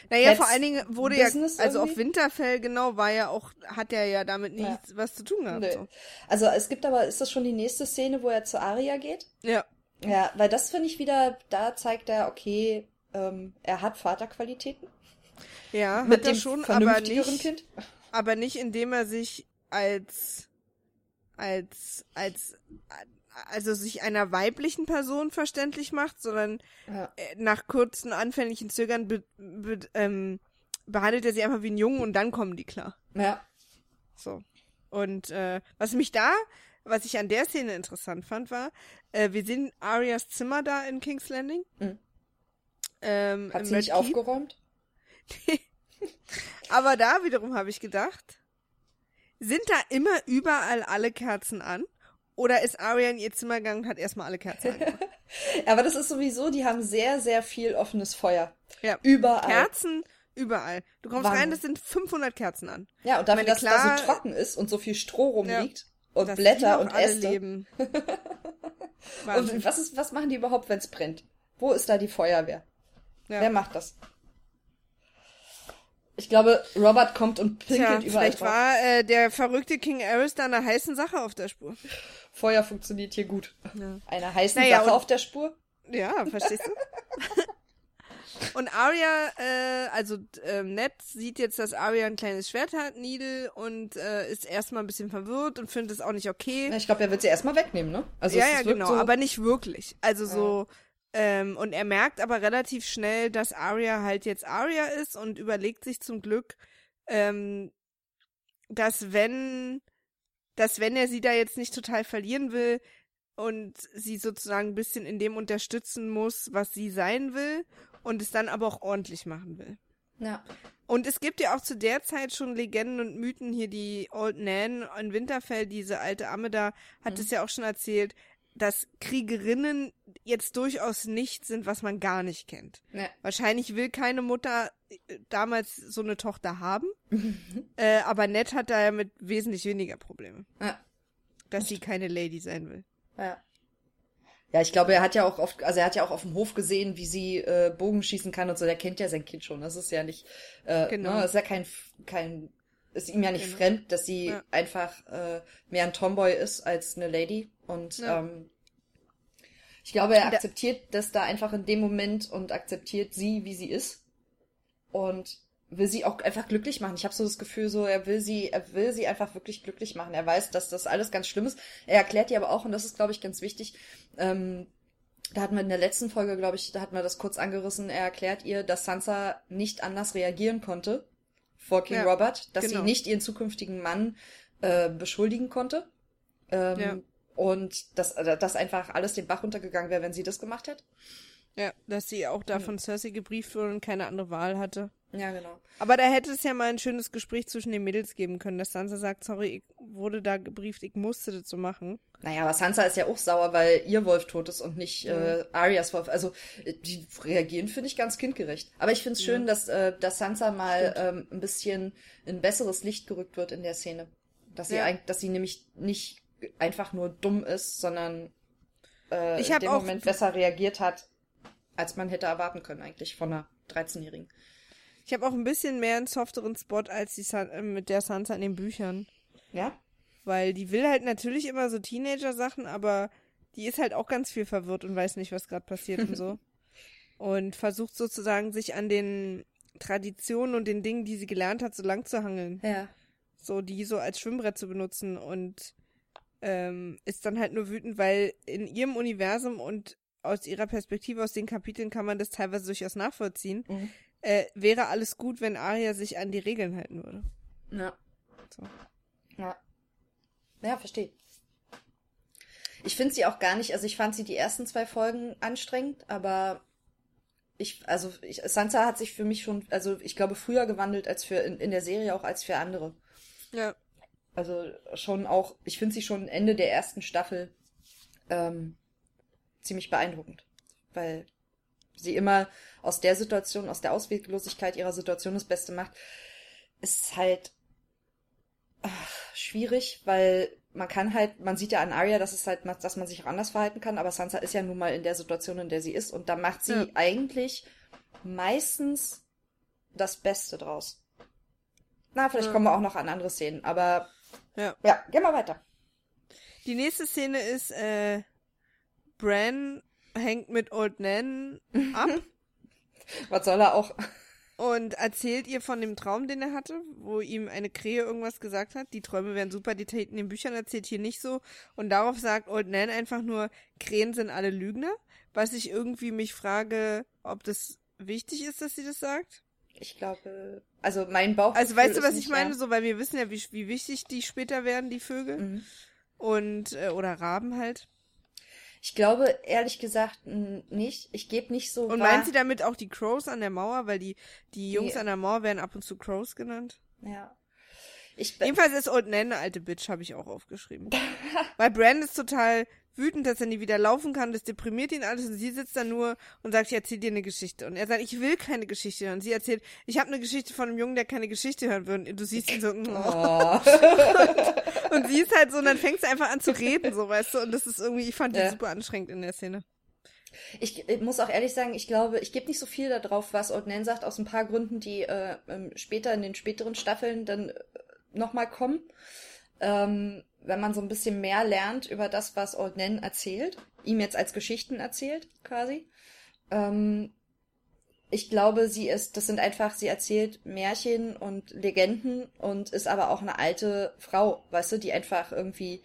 Naja, vor allen Dingen wurde Business ja, also irgendwie. auf Winterfell genau war ja auch, hat er ja damit nichts ja. was zu tun gehabt. So. Also es gibt aber, ist das schon die nächste Szene, wo er zu Aria geht? Ja. Ja, weil das finde ich wieder, da zeigt er, okay, ähm, er hat Vaterqualitäten. Ja, mit hat dem schon, aber nicht, kind. aber nicht indem er sich als als als also sich einer weiblichen Person verständlich macht, sondern Ja. äh, nach kurzen anfänglichen Zögern be, be, ähm, behandelt er sie einfach wie einen Jungen und dann kommen die klar. Ja. So. Und äh, was mich da, was ich an der Szene interessant fand, war, äh, wir sehen Arias Zimmer da in King's Landing. Mhm. Ähm, Hat sie nicht Keep. aufgeräumt? Aber da wiederum habe ich gedacht, sind da immer überall alle Kerzen an? Oder ist Arya in ihr Zimmer gegangen und hat erstmal alle Kerzen angemacht? Aber das ist sowieso, die haben sehr, sehr viel offenes Feuer. Ja. Überall. Kerzen überall. Du kommst Wahnsinn. rein, das sind 500 Kerzen an. Ja, und dafür, meine, dass klar- da so trocken ist und so viel Stroh rumliegt und Dass die Blätter und Äste. Und was ist, was machen die überhaupt, wenn es brennt? Wo ist da die Feuerwehr? Ja. Wer macht das? Ich glaube, Robert kommt und Tja, pinkelt überall vielleicht drauf. war äh, der verrückte King Aerys da einer heißen Sache auf der Spur. Feuer funktioniert hier gut. Ja. Einer heißen Naja, Sache auf der Spur. Ja, verstehst du? Und Arya, äh, also ähm, Ned sieht jetzt, dass Arya ein kleines Schwert hat, Needle, und äh, ist erstmal ein bisschen verwirrt und findet es auch nicht okay. Ich glaube, er wird sie erstmal wegnehmen, ne? Also ja, ja, genau, so, aber nicht wirklich. Also so, ähm, und er merkt aber relativ schnell, dass Arya halt jetzt Arya ist und überlegt sich zum Glück, ähm, dass wenn, dass wenn er sie da jetzt nicht total verlieren will und sie sozusagen ein bisschen in dem unterstützen muss, was sie sein will und es dann aber auch ordentlich machen will. Ja. Und es gibt ja auch zu der Zeit schon Legenden und Mythen hier, die Old Nan in Winterfell, diese alte Amme da, hat es ja auch schon erzählt, dass Kriegerinnen jetzt durchaus nicht sind, was man gar nicht kennt. ja. Wahrscheinlich will keine Mutter äh, damals so eine Tochter haben, äh, aber Ned hat da ja mit wesentlich weniger Probleme, Ja. dass sie keine Lady sein will. Ja. Ja, ich glaube, er hat ja auch oft, also er hat ja auch auf dem Hof gesehen, wie sie äh, Bogen schießen kann und so. Der kennt ja sein Kind schon. Das ist ja nicht, äh, Genau. ne, das ist ja kein, kein, ist ihm ja nicht Genau. fremd, dass sie Ja. einfach äh, mehr ein Tomboy ist als eine Lady. Und Ja. ähm, ich glaube, er akzeptiert das da einfach in dem Moment und akzeptiert sie, wie sie ist. Und will sie auch einfach glücklich machen. Ich habe so das Gefühl, so er will sie, er will sie einfach wirklich glücklich machen. Er weiß, dass das alles ganz schlimm ist. Er erklärt ihr aber auch, und das ist, glaube ich, ganz wichtig. Ähm, da hatten wir in der letzten Folge, glaube ich, da hatten wir das kurz angerissen. Er erklärt ihr, dass Sansa nicht anders reagieren konnte vor King Ja, Robert, dass genau. sie nicht ihren zukünftigen Mann äh, beschuldigen konnte. Ähm, Ja. Und dass, dass einfach alles den Bach runtergegangen wäre, wenn sie das gemacht hätte. Ja, dass sie auch da von Cersei gebrieft wurde und keine andere Wahl hatte. Ja, genau. Aber da hätte es ja mal ein schönes Gespräch zwischen den Mädels geben können, dass Sansa sagt, sorry, ich wurde da gebrieft, ich musste das so machen. Naja, aber Sansa ist ja auch sauer, weil ihr Wolf tot ist und nicht Mhm. äh, Aryas Wolf. Also äh, die reagieren, finde ich, ganz kindgerecht. Aber ich finde es schön, dass, äh, dass Sansa mal ähm, ein bisschen in besseres Licht gerückt wird in der Szene. Dass sie, Ja. dass sie nämlich nicht einfach nur dumm ist, sondern äh, Ich in dem Moment besser reagiert hat, als man hätte erwarten können eigentlich von einer 13-Jährigen. Ich habe auch ein bisschen mehr einen softeren Spot als die San äh, mit der Sansa in den Büchern. Ja? Weil die will halt natürlich immer so Teenager-Sachen, aber die ist halt auch ganz viel verwirrt und weiß nicht, was gerade passiert und so. Und versucht sozusagen, sich an den Traditionen und den Dingen, die sie gelernt hat, so lang zu hangeln. Ja. So, die so als Schwimmbrett zu benutzen und ähm, ist dann halt nur wütend, weil in ihrem Universum und aus ihrer Perspektive, aus den Kapiteln kann man das teilweise durchaus nachvollziehen. Mhm. Äh, wäre alles gut, wenn Arya sich an die Regeln halten würde. Ja. So. Ja. Ja, verstehe. Ich finde sie auch gar nicht, also ich fand sie die ersten zwei Folgen anstrengend, aber ich, also ich, Sansa hat sich für mich schon, also ich glaube, früher gewandelt als für in, in der Serie auch als für andere. Ja. Also schon auch, ich finde sie schon Ende der ersten Staffel ähm, ziemlich beeindruckend, weil sie immer aus der Situation, aus der Ausweglosigkeit ihrer Situation das Beste macht, ist halt ach, schwierig, weil man kann halt, man sieht ja an Arya, dass es halt, dass man sich auch anders verhalten kann, aber Sansa ist ja nun mal in der Situation, in der sie ist und da macht sie Ja. eigentlich meistens das Beste draus. Na, vielleicht Ja. kommen wir auch noch an andere Szenen, aber Ja. ja, gehen wir weiter. Die nächste Szene ist, äh, Bran hängt mit Old Nan ab. Was soll er auch? und erzählt ihr von dem Traum, den er hatte, wo ihm eine Krähe irgendwas gesagt hat. Die Träume wären super detailliert in den Büchern erzählt, hier nicht so. Und darauf sagt Old Nan einfach nur, Krähen sind alle Lügner. Was ich irgendwie mich frage, ob das wichtig ist, dass sie das sagt. Ich glaube, also mein Bauch. Also weißt du, was ich meine? So, weil wir wissen ja, wie, wie wichtig die später werden, die Vögel. Mhm. Und, äh, oder Raben halt. Ich glaube, ehrlich gesagt, nicht. Ich gebe nicht so. Und wahr. meint sie damit auch die Crows an der Mauer? Weil die, die Jungs Die- an der Mauer werden ab und zu Crows genannt. Ja. Ich, Jedenfalls ist Old Nan eine alte Bitch, habe ich auch aufgeschrieben. Weil Brand ist total wütend, dass er nie wieder laufen kann. Das deprimiert ihn alles. Und sie sitzt da nur und sagt, ich erzähl dir eine Geschichte. Und er sagt, ich will keine Geschichte hören. Und sie erzählt, ich habe eine Geschichte von einem Jungen, der keine Geschichte hören will. Und du siehst ihn so, oh. oh. und sie ist halt so, und dann fängt sie einfach an zu reden, so, weißt du. Und das ist irgendwie, ich fand die Ja. super anstrengend in der Szene. Ich, ich muss auch ehrlich sagen, ich glaube, ich gebe nicht so viel darauf, was Old Nan sagt, aus ein paar Gründen, die äh, ähm, später in den späteren Staffeln dann äh, nochmal kommen. Ähm, wenn man so ein bisschen mehr lernt über das, was Old Nan erzählt, ihm jetzt als Geschichten erzählt, quasi. Ähm, ich glaube, sie ist, das sind einfach, sie erzählt Märchen und Legenden und ist aber auch eine alte Frau, weißt du, die einfach irgendwie,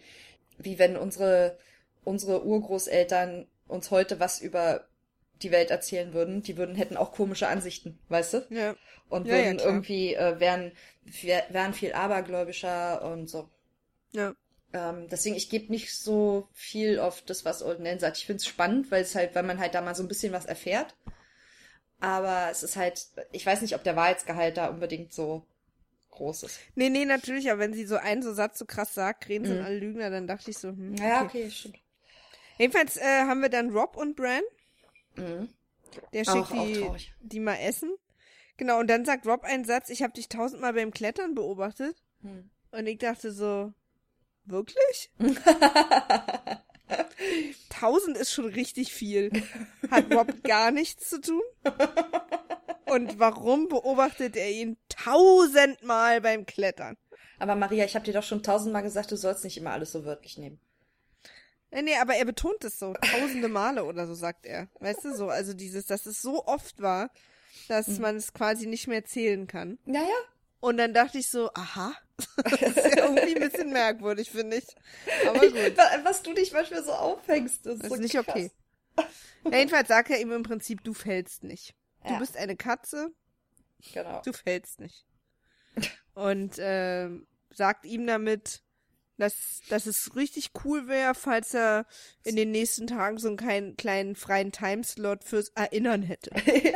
wie wenn unsere, unsere Urgroßeltern uns heute was über die Welt erzählen würden, die würden, hätten auch komische Ansichten, weißt du? Ja. Und Ja, ja, würden klar. irgendwie, äh, wären, wär- wären viel abergläubischer und so. Ja. Ähm, deswegen, ich gebe nicht so viel auf das, was Old Nan sagt. Ich finde es spannend, weil es halt, weil man halt da mal so ein bisschen was erfährt. Aber es ist halt, ich weiß nicht, ob der Wahrheitsgehalt da unbedingt so groß ist. Nee, nee, natürlich, aber wenn sie so einen so Satz so krass sagt, sind Mhm. alle Lügner, dann dachte ich so, hm, Ja, okay, stimmt. Jedenfalls äh, haben wir dann Rob und Bran. Mhm. Der Auch- schickt auch die, traurig. die mal essen. Genau, und dann sagt Rob einen Satz, ich habe dich tausendmal beim Klettern beobachtet. Hm. Und ich dachte so, wirklich? Tausend ist schon richtig viel. Hat Rob gar nichts zu tun? Und warum beobachtet er ihn tausendmal beim Klettern? Aber Maria, ich habe dir doch schon tausendmal gesagt, du sollst nicht immer alles so wörtlich nehmen. Nee, nee, aber er betont es so. Tausende Male oder so, sagt er. Weißt du, so, also dieses, dass es so oft war, dass Mhm. man es quasi nicht mehr zählen kann. Naja. Und dann dachte ich so, aha. Das ist ja irgendwie ein bisschen merkwürdig, finde ich. Aber gut. Was du dich manchmal so aufhängst, das ist, Das so ist nicht krass. okay. Ja, jedenfalls sagt er ihm im Prinzip, du fällst nicht. Du Ja. bist eine Katze, Genau. du fällst nicht. Und ähm, sagt ihm damit, dass, dass es richtig cool wäre, falls er in den nächsten Tagen so einen kleinen, kleinen freien Timeslot fürs Erinnern hätte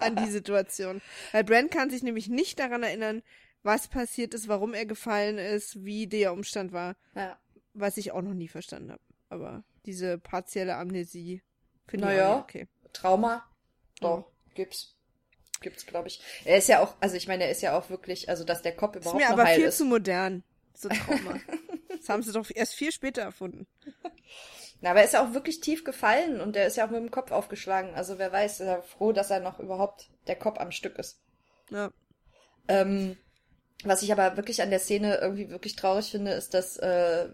an die Situation. Weil Brand kann sich nämlich nicht daran erinnern, was passiert ist, warum er gefallen ist, wie der Umstand war, ja. was ich auch noch nie verstanden habe. Aber diese partielle Amnesie finde ich auch okay. Trauma? Doch, gibt's. Gibt's, glaube ich. Er ist ja auch, also ich meine, er ist ja auch wirklich, also dass der Kopf Ist überhaupt mir noch aber heil viel ist. zu modern, so Trauma. das haben sie doch erst viel später erfunden. Na, aber er ist ja auch wirklich tief gefallen und er ist ja auch mit dem Kopf aufgeschlagen. Also wer weiß, ist er froh, dass er noch überhaupt der Kopf am Stück ist. Ja. Ähm, was ich aber wirklich an der Szene irgendwie wirklich traurig finde, ist, dass, äh,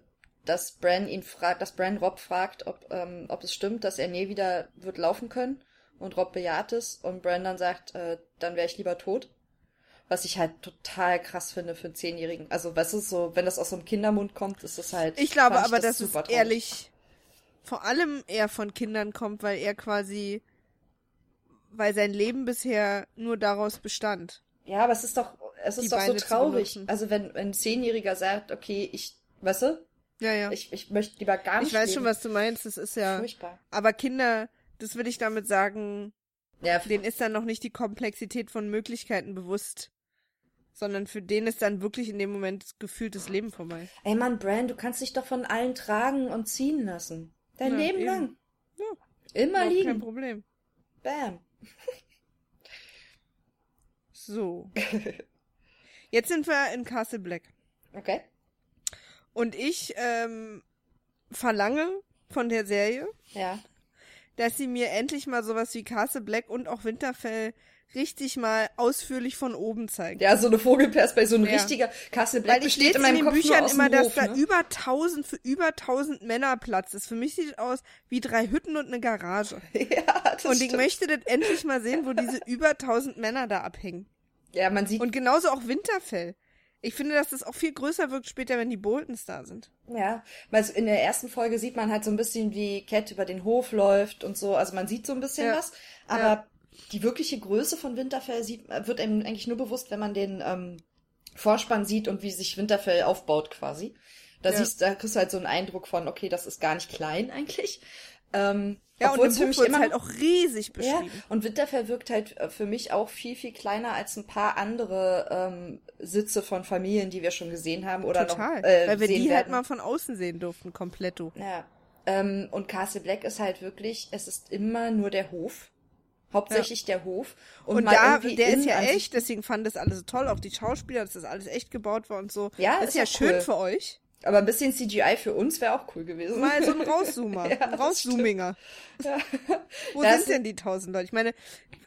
dass Bran ihn fragt, dass Bran Rob fragt, ob, ähm, ob es stimmt, dass er nie wieder wird laufen können. Und Rob bejaht es und Bran dann sagt, äh, dann wäre ich lieber tot. Was ich halt total krass finde für einen Zehnjährigen. Also, weißt du, so, wenn das aus so einem Kindermund kommt, ist es halt. Ich glaube fand aber, dass es traurig. ehrlich vor allem eher von Kindern kommt, weil er quasi, weil sein Leben bisher nur daraus bestand. Ja, aber es ist doch, es ist doch so Beine zu traurig. Also, wenn, wenn ein Zehnjähriger sagt, okay, ich, weißt du, Ja, ja. ich, ich möchte lieber gar nicht Ich weiß leben. schon, was du meinst. Das ist ja. Furchtbar. Aber Kinder, das will ich damit sagen, Ja, denen ist dann noch nicht die Komplexität von Möglichkeiten bewusst. Sondern für den ist dann wirklich in dem Moment gefühlt das Leben vorbei. Ey Mann, Bran, du kannst dich doch von allen tragen und ziehen lassen. Dein Ja, Leben eben. lang. Ja. Immer Überhaupt liegen. Kein Problem. Bam. So. Jetzt sind wir in Castle Black. Okay. Und ich ähm, verlange von der Serie, Ja. dass sie mir endlich mal sowas wie Castle Black und auch Winterfell richtig mal ausführlich von oben zeigen. Ja, so eine Vogelperspektive, so ein Ja. richtiger Castle Black Weil ich besteht lese in in meinem den Kopf Büchern nur aus immer, dem dass Hof, da ne? über 1000 für über 1000 Männer Platz ist. Für mich sieht es aus wie drei Hütten und eine Garage. Ja, das und ich stimmt. möchte das endlich mal sehen, wo diese über 1000 Männer da abhängen. Ja, man sieht, Und genauso auch Winterfell. Ich finde, dass das auch viel größer wirkt später, wenn die Boltons da sind. ja, weil in der ersten Folge sieht man halt so ein bisschen, wie Cat über den Hof läuft und so. Also man sieht so ein bisschen Ja. was, aber die wirkliche Größe von Winterfell sieht, wird einem eigentlich nur bewusst, wenn man den ähm, Vorspann sieht und wie sich Winterfell aufbaut quasi. Da Ja. siehst, da kriegst du halt so einen Eindruck von, okay, das ist gar nicht klein eigentlich. Ähm, Ja, und es im für mich immer halt auch riesig Ja, beschrieben. und Winterfell wirkt halt äh, für mich auch viel, viel kleiner als ein paar andere ähm, Sitze von Familien, die wir schon gesehen haben oder Total. noch äh, Weil wir die halt werden. mal von außen sehen durften, kompletto. Ja. Ähm, und Castle Black ist halt wirklich, es ist immer nur der Hof. Hauptsächlich der Hof. Und, Und da, der ist ja echt, deswegen fanden das alle so toll, auch die Schauspieler, dass das alles echt gebaut war und so. Ja, das ist ist ja schön cool. für euch. Aber ein bisschen CGI für uns wäre auch cool gewesen. Mal so ein Rauszoomer, Ja, ein Rauszoominger. Wo Das sind denn die tausend Leute? Ich meine,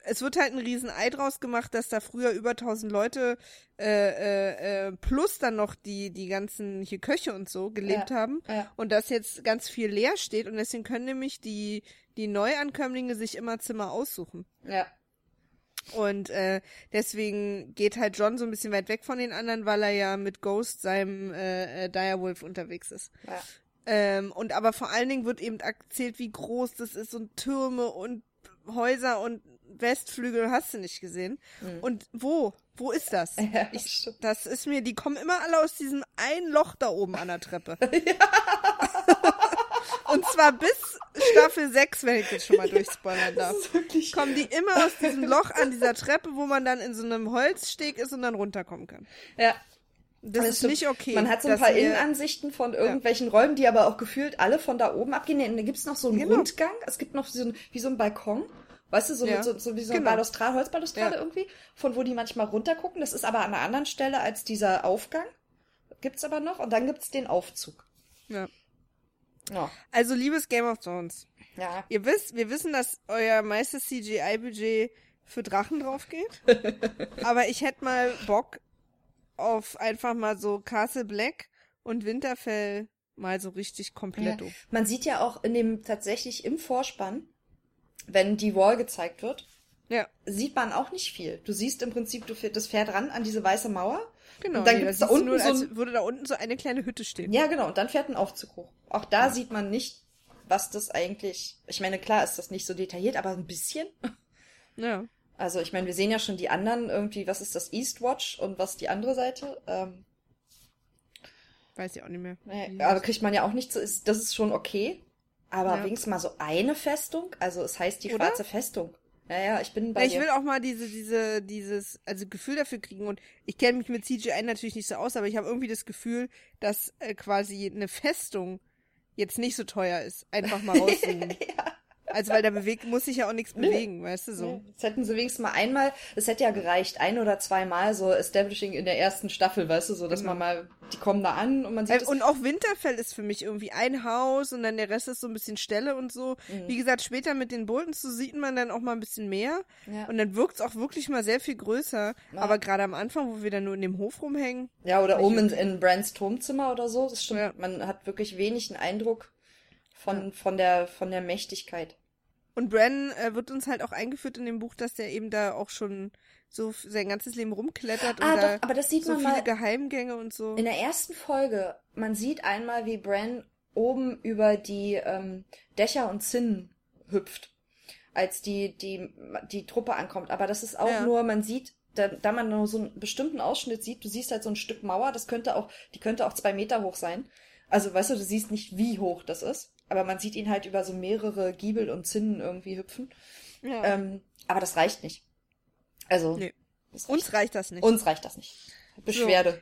es wird halt ein riesen Ei draus gemacht, dass da früher über tausend Leute äh, äh, äh, plus dann noch die die ganzen hier Köche und so gelebt Ja, haben ja. und dass jetzt ganz viel leer steht und deswegen können nämlich die die Neuankömmlinge sich immer Zimmer aussuchen. Ja. Und äh, deswegen geht halt John so ein bisschen weit weg von den anderen, weil er ja mit Ghost, seinem äh, äh, Direwolf, unterwegs ist. ja. Ähm, und aber vor allen Dingen wird eben erzählt, wie groß das ist und Türme und Häuser und Westflügel hast du nicht gesehen. Und wo? Wo ist das? Mhm. Ja, ich, das ist mir, die kommen immer alle aus diesem ein Loch da oben an der Treppe. und zwar bis Staffel 6, wenn ich jetzt schon mal durchspoilern darf. Das ist Kommen die immer aus diesem Loch an dieser Treppe, wo man dann in so einem Holzsteg ist und dann runterkommen kann. Ja. Das, ist stimmt. nicht okay. Man hat so ein paar Innenansichten von irgendwelchen Räumen, die aber auch gefühlt alle von da oben abgehen. Nee, Da gibt's noch so einen Genau. Rundgang. Es gibt noch so ein, wie so ein Balkon. Weißt du, so, Ja. so, so wie so eine Genau. Balustrade, Holzbalustrade Ja. irgendwie, von wo die manchmal runtergucken. Das ist aber an einer anderen Stelle als dieser Aufgang. Gibt's aber noch. Und dann gibt's den Aufzug. Ja. Ja. Also, liebes Game of Thrones, Ja. ihr wisst, wir wissen, dass euer meistes CGI-Budget für Drachen drauf geht. aber ich hätte mal Bock auf einfach mal so Castle Black und Winterfell mal so richtig komplett. Ja. Man sieht ja auch in dem tatsächlich im Vorspann, wenn die Wall gezeigt wird, Ja, sieht man auch nicht viel. Du siehst im Prinzip, du fährt- das fährt ran an diese weiße Mauer. Genau. Und dann Nee, gibt's da unten nur, so ein- würde da unten so eine kleine Hütte stehen. Ja, genau. Und dann fährt ein Aufzug hoch. Auch da sieht man nicht, was das eigentlich. Ich meine, klar ist das nicht so detailliert, aber ein bisschen. Ja. Also ich meine, wir sehen ja schon die anderen irgendwie, was ist das Eastwatch und was die andere Seite. Ähm, Weiß ich auch nicht mehr. Wie aber kriegt man ja auch nicht so, ist, das ist schon okay. Aber Ja. wenigstens mal so eine Festung. Also es heißt die Oder? schwarze Festung. Naja, ich bin bei Ja, ich dir. will auch mal diese, diese, dieses, also Gefühl dafür kriegen und ich kenne mich mit CGI natürlich nicht so aus, aber ich habe irgendwie das Gefühl, dass äh, quasi eine Festung jetzt nicht so teuer ist. Einfach mal rauszoomen. Also weil da bewegt, muss sich ja auch nichts bewegen, weißt du so. Ja, Das hätten sie wenigstens mal einmal, es hätte ja gereicht, ein oder zweimal so Establishing in der ersten Staffel, weißt du, so, dass Genau. man mal, die kommen da an und man sieht Äh. Und auch Winterfell ist für mich irgendwie ein Haus und dann der Rest ist so ein bisschen Stelle und so. Mhm. Wie gesagt, später mit den Boltons, so sieht man dann auch mal ein bisschen mehr. Ja. Und dann wirkt es auch wirklich mal sehr viel größer. Ja. Aber gerade am Anfang, wo wir dann nur in dem Hof rumhängen, Ja, oder oben in, in Brands Turmzimmer oder so. Das stimmt. Ja. Man hat wirklich wenig einen Eindruck von, von der, von der Mächtigkeit. Und Bran äh, wird uns halt auch eingeführt in dem Buch, dass der eben da auch schon so sein ganzes Leben rumklettert Ah, und doch, aber das sieht so man viele mal Geheimgänge und so. in der ersten Folge. Man sieht einmal, wie Bran oben über die ähm, Dächer und Zinnen hüpft, als die, die, die Truppe ankommt. Aber das ist auch Ja. nur, man sieht, da, da man nur so einen bestimmten Ausschnitt sieht, du siehst halt so ein Stück Mauer, das könnte auch, die könnte auch zwei Meter hoch sein. Also, weißt du, du siehst nicht, wie hoch das ist. Aber man sieht ihn halt über so mehrere Giebel und Zinnen irgendwie hüpfen. ja. Ähm, aber das reicht nicht. Also, Nee. reicht uns reicht das nicht. uns reicht das nicht. Beschwerde.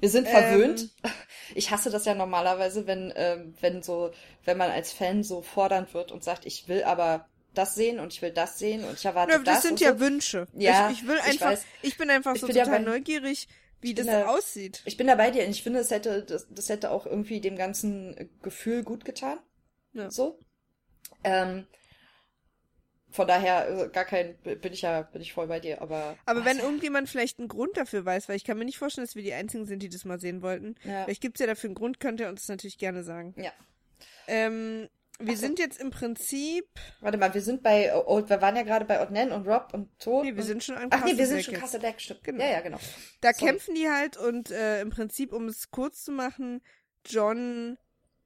Wir sind Ähm. verwöhnt. Ich hasse das ja normalerweise, wenn, ähm, wenn so, wenn man als Fan so fordernd wird und sagt, ich will aber das sehen und ich will das sehen und ich erwarte Ja, das. das sind und ja so. Wünsche. Ja, ich, ich will ich einfach, weiß. ich bin einfach Ich so bin total bei- neugierig, wie das da- aussieht. Ich bin da bei dir und ich finde, es hätte, das, das hätte auch irgendwie dem ganzen Gefühl gut getan. Ja. So. Ähm, von daher äh, gar kein, bin ich ja, bin ich voll bei dir, aber. Aber wenn irgendjemand vielleicht einen Grund dafür weiß, weil ich kann mir nicht vorstellen, dass wir die Einzigen sind, die das mal sehen wollten. Ja. Vielleicht gibt's ja dafür einen Grund, könnt ihr uns das natürlich gerne sagen. Ja. Ähm, wir so. sind jetzt im Prinzip. Warte mal, wir sind bei Old, wir waren ja gerade bei Odnen und Rob und Tod. Nee, wir und, sind schon an Ach nee, wir sind schon Black, stimmt. Genau. Ja, ja, genau. Da Sorry. kämpfen die halt und äh, im Prinzip, um es kurz zu machen, John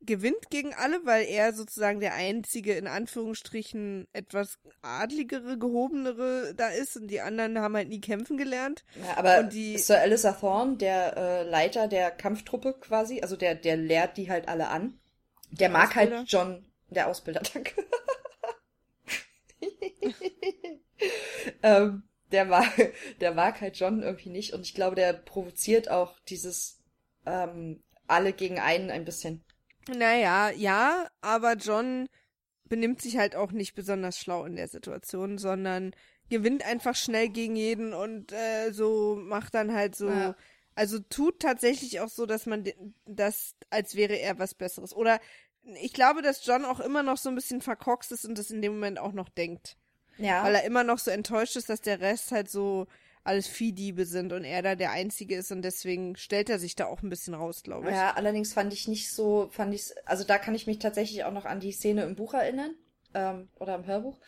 gewinnt gegen alle, weil er sozusagen der einzige, in Anführungsstrichen, etwas adligere, gehobenere da ist und die anderen haben halt nie kämpfen gelernt. Ja, aber Und die- Sir Alistair Thorne, der äh, Leiter der Kampftruppe quasi, also der, der lehrt die halt alle an. Der mag Ausbilder? halt John, der Ausbilder, danke. ähm, der mag, der mag halt John irgendwie nicht und ich glaube, der provoziert auch dieses ähm, alle gegen einen ein bisschen. Naja, ja, aber John benimmt sich halt auch nicht besonders schlau in der Situation, sondern gewinnt einfach schnell gegen jeden und äh, so macht dann halt so, Ja. also tut tatsächlich auch so, dass man das, als wäre er was Besseres. Oder ich glaube, dass John auch immer noch so ein bisschen verkorkst ist und das in dem Moment auch noch denkt. Ja. Weil er immer noch so enttäuscht ist, dass der Rest halt so alles Viehdiebe sind und er da der Einzige ist und deswegen stellt er sich da auch ein bisschen raus, glaube ich. Ja, allerdings fand ich nicht so, fand ich, also da kann ich mich tatsächlich auch noch an die Szene im Buch erinnern, ähm, oder im Hörbuch.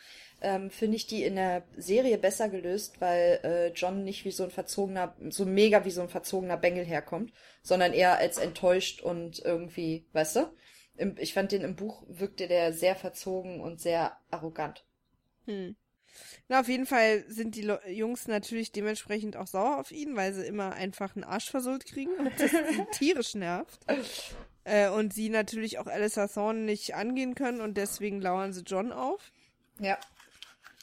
Ähm, Finde ich die in der Serie besser gelöst, weil äh, John nicht wie so ein verzogener, so mega wie so ein verzogener Bengel herkommt, sondern eher als enttäuscht und irgendwie, weißt du? Im, ich fand den im Buch wirkte der sehr verzogen und sehr arrogant. Hm. Na, auf jeden Fall sind die Lo Jungs natürlich dementsprechend auch sauer auf ihn, weil sie immer einfach einen Arsch versohlt kriegen und das tierisch nervt. Äh, und sie natürlich auch Alice Thorne nicht angehen können und deswegen lauern sie John auf. Ja.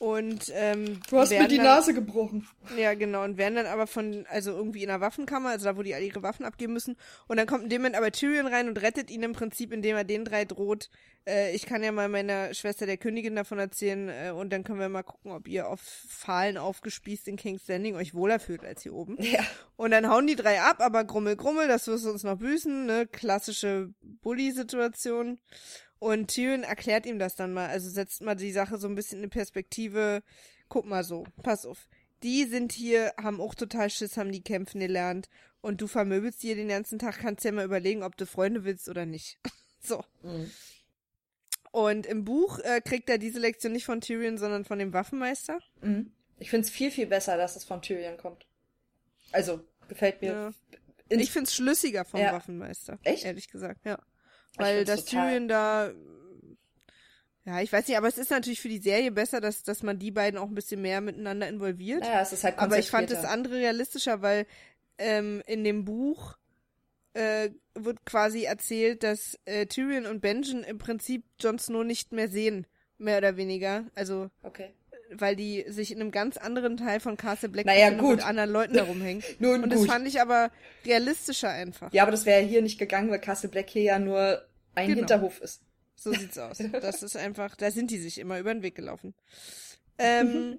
Und ähm, werden dann, Nase gebrochen. Ja, genau. Und werden dann aber von, also irgendwie in einer Waffenkammer, also da, wo die alle ihre Waffen abgeben müssen. Und dann kommt in dem Moment aber Tyrion rein und rettet ihn im Prinzip, indem er den drei droht. Äh, ich kann ja mal meiner Schwester der Königin davon erzählen äh, und dann können wir mal gucken, ob ihr auf Pfahlen aufgespießt in King's Landing euch wohler fühlt als hier oben. Ja. Und dann hauen die drei ab, aber grummel, grummel, das wirst du uns noch büßen, ne? Klassische Bully-Situation. Und Tyrion erklärt ihm das dann mal, also setzt mal die Sache so ein bisschen in Perspektive. Guck mal so, pass auf. Die sind hier, haben auch total Schiss, haben die kämpfen gelernt. Und du vermöbelst hier den ganzen Tag, kannst ja mal überlegen, ob du Freunde willst oder nicht. so. Mhm. Und im Buch äh, kriegt er diese Lektion nicht von Tyrion, sondern von dem Waffenmeister. Mhm. Ich find's viel, viel besser, dass es von Tyrion kommt. Also, gefällt mir. Ja. Ich find's schlüssiger vom Ja. Waffenmeister. Echt? Ehrlich gesagt, ja. Weil das total. Tyrion da. Ja, ich weiß nicht, aber es ist natürlich für die Serie besser, dass, dass man die beiden auch ein bisschen mehr miteinander involviert. Naja, es ist halt aber ich fand das andere realistischer, weil ähm, in dem Buch äh, wird quasi erzählt, dass äh, Tyrion und Benjen im Prinzip Jon Snow nicht mehr sehen, mehr oder weniger. Also, Okay. Weil die sich in einem ganz anderen Teil von Castle Black Naja, mit anderen Leuten herumhängen. Nun Und das gut. fand ich aber realistischer einfach. Ja, aber das wäre hier nicht gegangen, weil Castle Black hier ja nur ein Genau. Hinterhof ist. So sieht's aus. Das ist einfach, da sind die sich immer über den Weg gelaufen. Ähm,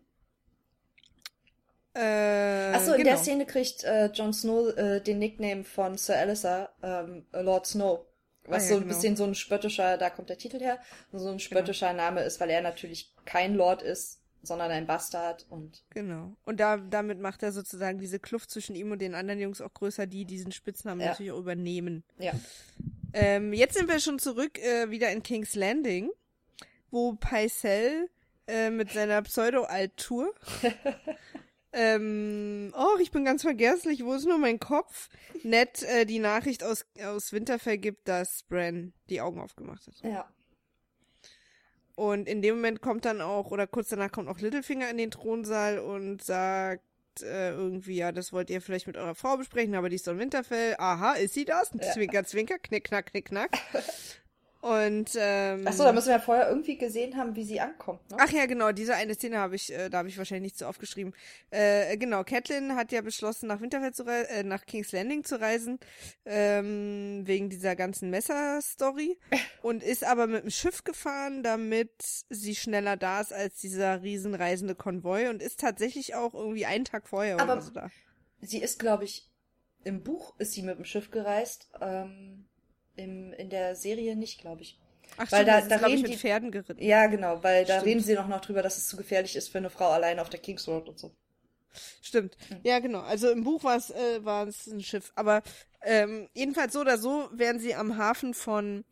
äh, Achso, in genau. der Szene kriegt äh, Jon Snow äh, den Nickname von Sir Alistair, ähm, Lord Snow. Was Ah, ja, so ein genau. bisschen so ein spöttischer, da kommt der Titel her, so ein spöttischer Name ist, weil er natürlich kein Lord ist, sondern ein Bastard und Genau. Und da, damit macht er sozusagen diese Kluft zwischen ihm und den anderen Jungs auch größer, die diesen Spitznamen Ja. natürlich auch übernehmen. ja. Ähm, jetzt sind wir schon zurück äh, wieder in King's Landing, wo Pycelle äh, mit seiner Pseudo-Alt-Tour ähm, oh, ich bin ganz vergesslich, wo ist nur mein Kopf? Nett äh, die Nachricht aus, aus Winterfell gibt, dass Bran die Augen aufgemacht hat. Ja. Und in dem Moment kommt dann auch, oder kurz danach kommt auch Littlefinger in den Thronsaal und sagt äh, irgendwie, ja, das wollt ihr vielleicht mit eurer Frau besprechen, aber die ist doch in Winterfell. Aha, ist sie das? Ja. Zwinker, zwinker, knick, knack, knick, knack. Und, ähm, Achso, da müssen wir ja vorher irgendwie gesehen haben, wie sie ankommt, ne? Ach ja, genau, diese eine Szene habe ich, äh, da habe ich wahrscheinlich nicht so aufgeschrieben. Äh, genau, Catelyn hat ja beschlossen, nach Winterfell zu reisen, äh, nach King's Landing zu reisen, ähm, wegen dieser ganzen Messer-Story und ist aber mit dem Schiff gefahren, damit sie schneller da ist als dieser riesenreisende Konvoi und ist tatsächlich auch irgendwie einen Tag vorher Aber- oder so da. Sie ist, glaube ich, im Buch ist sie mit dem Schiff gereist, ähm, im, in der Serie nicht, glaube ich. Ach, Weil stimmt, da- das ist, da glaub ich, reden mit die- Pferden geritten. Ja, genau, weil da Stimmt. reden sie noch, noch drüber, dass es zu gefährlich ist für eine Frau allein auf der Kings Road und so. Stimmt. Hm. Ja, genau. Also im Buch war es äh, war es ein Schiff. Aber ähm, jedenfalls so oder so werden sie am Hafen von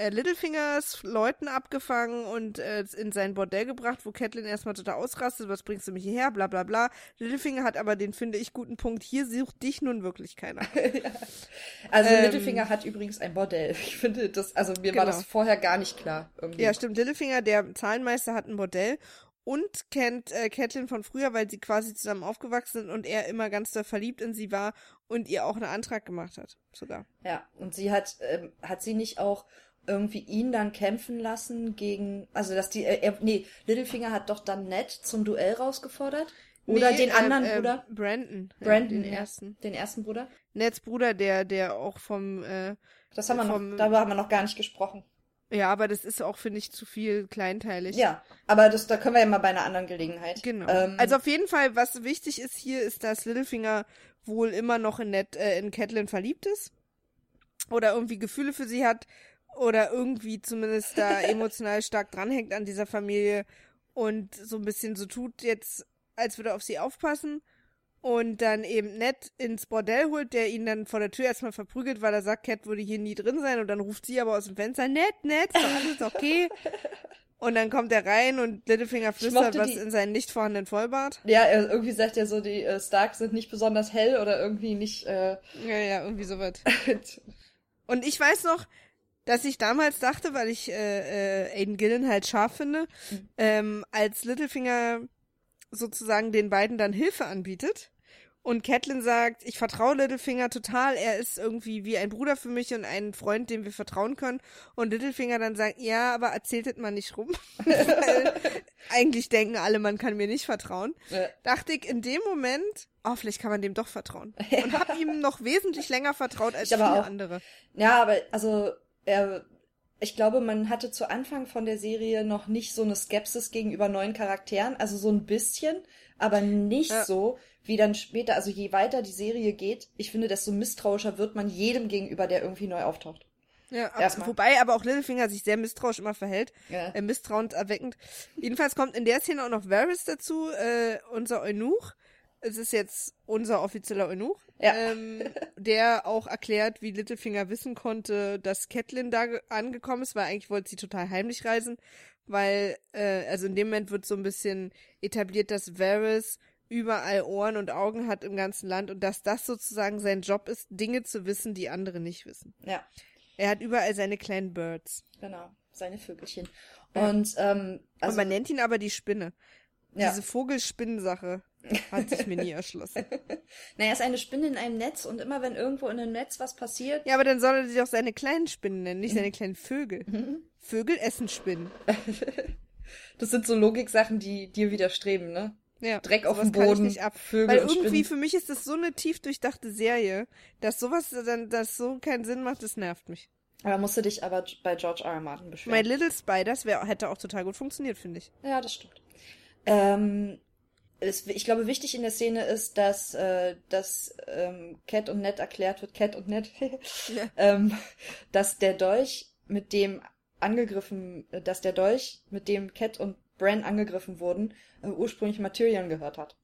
äh, Littlefingers Leuten abgefangen und äh, in sein Bordell gebracht, wo Catelyn erstmal total ausrastet. Was bringst du mich hierher? Bla bla bla. Littlefinger hat aber den, finde ich, guten Punkt. Hier sucht dich nun wirklich keiner. Also Ähm, Littlefinger hat übrigens ein Bordell. Ich finde das, also mir war Genau. das vorher gar nicht klar. Irgendwie. Ja, stimmt. Littlefinger, der Zahlenmeister, hat ein Bordell und kennt äh, Catelyn von früher, weil sie quasi zusammen aufgewachsen sind und er immer ganz doll verliebt in sie war und ihr auch einen Antrag gemacht hat. Sogar. Ja, und sie hat, ähm, hat sie nicht auch irgendwie ihn dann kämpfen lassen gegen, also dass die, äh, nee, Littlefinger hat doch dann Ned zum Duell rausgefordert? Oder Nee, den äh, anderen äh, Bruder? Brandon. Ja, Brandon, den ja. ersten. Den ersten Bruder? Neds Bruder, der, der auch vom, äh, Das haben wir Vom- noch, darüber haben wir noch gar nicht gesprochen. ja, aber das ist auch, finde ich, zu viel kleinteilig. Ja, aber das, da können wir ja mal bei einer anderen Gelegenheit. Genau. Ähm, also auf jeden Fall, was wichtig ist hier, ist, dass Littlefinger wohl immer noch in, Ned, äh, in Catelyn verliebt ist. Oder irgendwie Gefühle für sie hat. Oder irgendwie zumindest da emotional stark dranhängt an dieser Familie. Und so ein bisschen so tut jetzt, als würde er auf sie aufpassen. Und dann eben Ned ins Bordell holt, der ihn dann vor der Tür erstmal verprügelt, weil er sagt, Cat würde hier nie drin sein. Und dann ruft sie aber aus dem Fenster, Ned, Ned, ist alles okay. Und dann kommt er rein und Littlefinger flüstert was die- in seinen nicht vorhandenen Vollbart. ja, er, irgendwie sagt er so, die äh, Starks sind nicht besonders hell oder irgendwie nicht, äh, Ja, ja, irgendwie sowas. Und ich weiß noch, dass ich damals dachte, weil ich äh, äh, Aiden Gillen halt scharf finde, Mhm. ähm, als Littlefinger sozusagen den beiden dann Hilfe anbietet und Catelyn sagt, ich vertraue Littlefinger total, er ist irgendwie wie ein Bruder für mich und ein Freund, dem wir vertrauen können. Und Littlefinger dann sagt, ja, aber erzählt es mal nicht rum. Eigentlich denken alle, man kann mir nicht vertrauen. äh, Dachte ich in dem Moment, oh, vielleicht kann man dem doch vertrauen. Und hab ihm noch wesentlich länger vertraut als Ich viele andere. Ja, aber also er, ich glaube, man hatte zu Anfang von der Serie noch nicht so eine Skepsis gegenüber neuen Charakteren, also so ein bisschen, aber nicht Ja. so wie dann später. Also je weiter die Serie geht, ich finde, desto misstrauischer wird man jedem gegenüber, der irgendwie neu auftaucht. Ja, ab, wobei aber auch Littlefinger sich sehr misstrauisch immer verhält, Ja. äh, misstrauend erweckend. Jedenfalls kommt in der Szene auch noch Varys dazu, äh, unser Eunuch. Es ist jetzt unser offizieller Eunuch, Ja. ähm, der auch erklärt, wie Littlefinger wissen konnte, dass Catelyn da ge- angekommen ist, weil eigentlich wollte sie total heimlich reisen, weil, äh, also in dem Moment wird so ein bisschen etabliert, dass Varys überall Ohren und Augen hat im ganzen Land und dass das sozusagen sein Job ist, Dinge zu wissen, die andere nicht wissen. ja. Er hat überall seine kleinen Birds. Genau, seine Vögelchen. Ja. Und ähm, also und man nennt ihn aber die Spinne. ja. Diese Vogelspinnensache hat sich mir nie erschlossen. naja, ist eine Spinne in einem Netz und immer wenn irgendwo in einem Netz was passiert, Ja, aber dann soll er sie doch seine kleinen Spinnen nennen, nicht Mhm. seine kleinen Vögel. Vögel essen Spinnen. das sind so Logiksachen, die dir widerstreben, ne? Ja, Dreck auf dem Boden, nicht ab. Vögel Weil irgendwie Spinnen. für mich ist das so eine tief durchdachte Serie, dass sowas dann, dass so keinen Sinn macht, das nervt mich. Aber musst du dich aber bei George R. R. Martin beschweren. My Little Spiders wär, hätte auch total gut funktioniert, finde ich. Ja, das stimmt. Ähm, es, ich glaube, wichtig in der Szene ist, dass, äh, dass ähm, Cat und Ned erklärt wird, Cat und Ned, Ja. ähm, dass der Dolch, mit dem angegriffen, äh, dass der Dolch, mit dem Cat und Bran angegriffen wurden, äh, ursprünglich Materion gehört hat.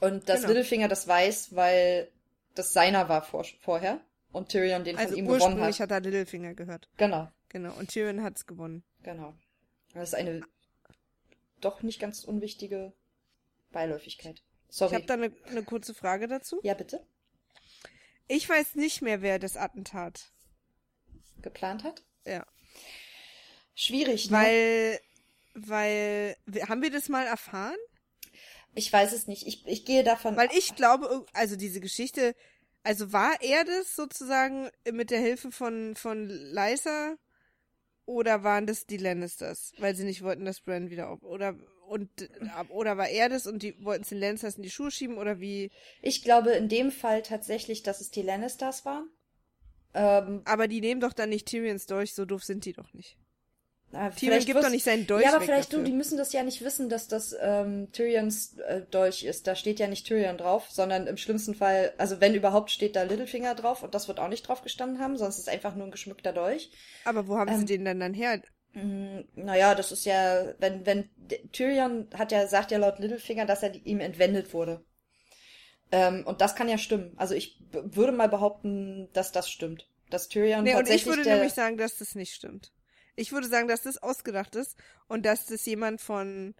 Und dass Genau. Littlefinger das weiß, weil das seiner war vor, vorher und Tyrion den Also von ihm gewonnen ursprünglich hat. hat er Littlefinger gehört. Genau. Genau. Und Tyrion hat's gewonnen. Genau. Das ist eine doch nicht ganz unwichtige Beiläufigkeit. Ich Sorry. habe da eine ne kurze Frage dazu. ja, bitte. Ich weiß nicht mehr, wer das Attentat. Geplant hat? Ja. Schwierig, ne? Weil, weil, haben wir das mal erfahren? Ich weiß es nicht. Ich, ich gehe davon Weil ich glaube, also diese Geschichte, also war er das sozusagen mit der Hilfe von, von Lysa oder waren das die Lannisters, weil sie nicht wollten, dass Bran wieder auf, oder, und, ab- oder war er das und die wollten es den Lannisters in die Schuhe schieben oder wie? Ich glaube in dem Fall tatsächlich, dass es die Lannisters waren. Ähm, Aber die nehmen doch dann nicht Tyrions durch, so doof sind die doch nicht. Ah, Tyrion gibt doch nicht seinen Dolch Ja, aber vielleicht, du, dafür. die müssen das ja nicht wissen, dass das ähm, Tyrions äh, Dolch ist. Da steht ja nicht Tyrion drauf, sondern im schlimmsten Fall, also wenn überhaupt, steht da Littlefinger drauf und das wird auch nicht drauf gestanden haben, sonst ist es einfach nur ein geschmückter Dolch. Aber wo haben sie Ähm, den denn dann her? Mm, Naja, das ist ja, wenn, wenn, Tyrion hat ja, sagt ja laut Littlefinger, dass er die- ihm entwendet wurde. Ähm, und das kann ja stimmen. Also ich würde mal behaupten, dass das stimmt. Dass Tyrion Nee, und ich tatsächlich würde nämlich sagen, dass das nicht stimmt. Ich würde sagen, dass das ausgedacht ist und dass das jemand von,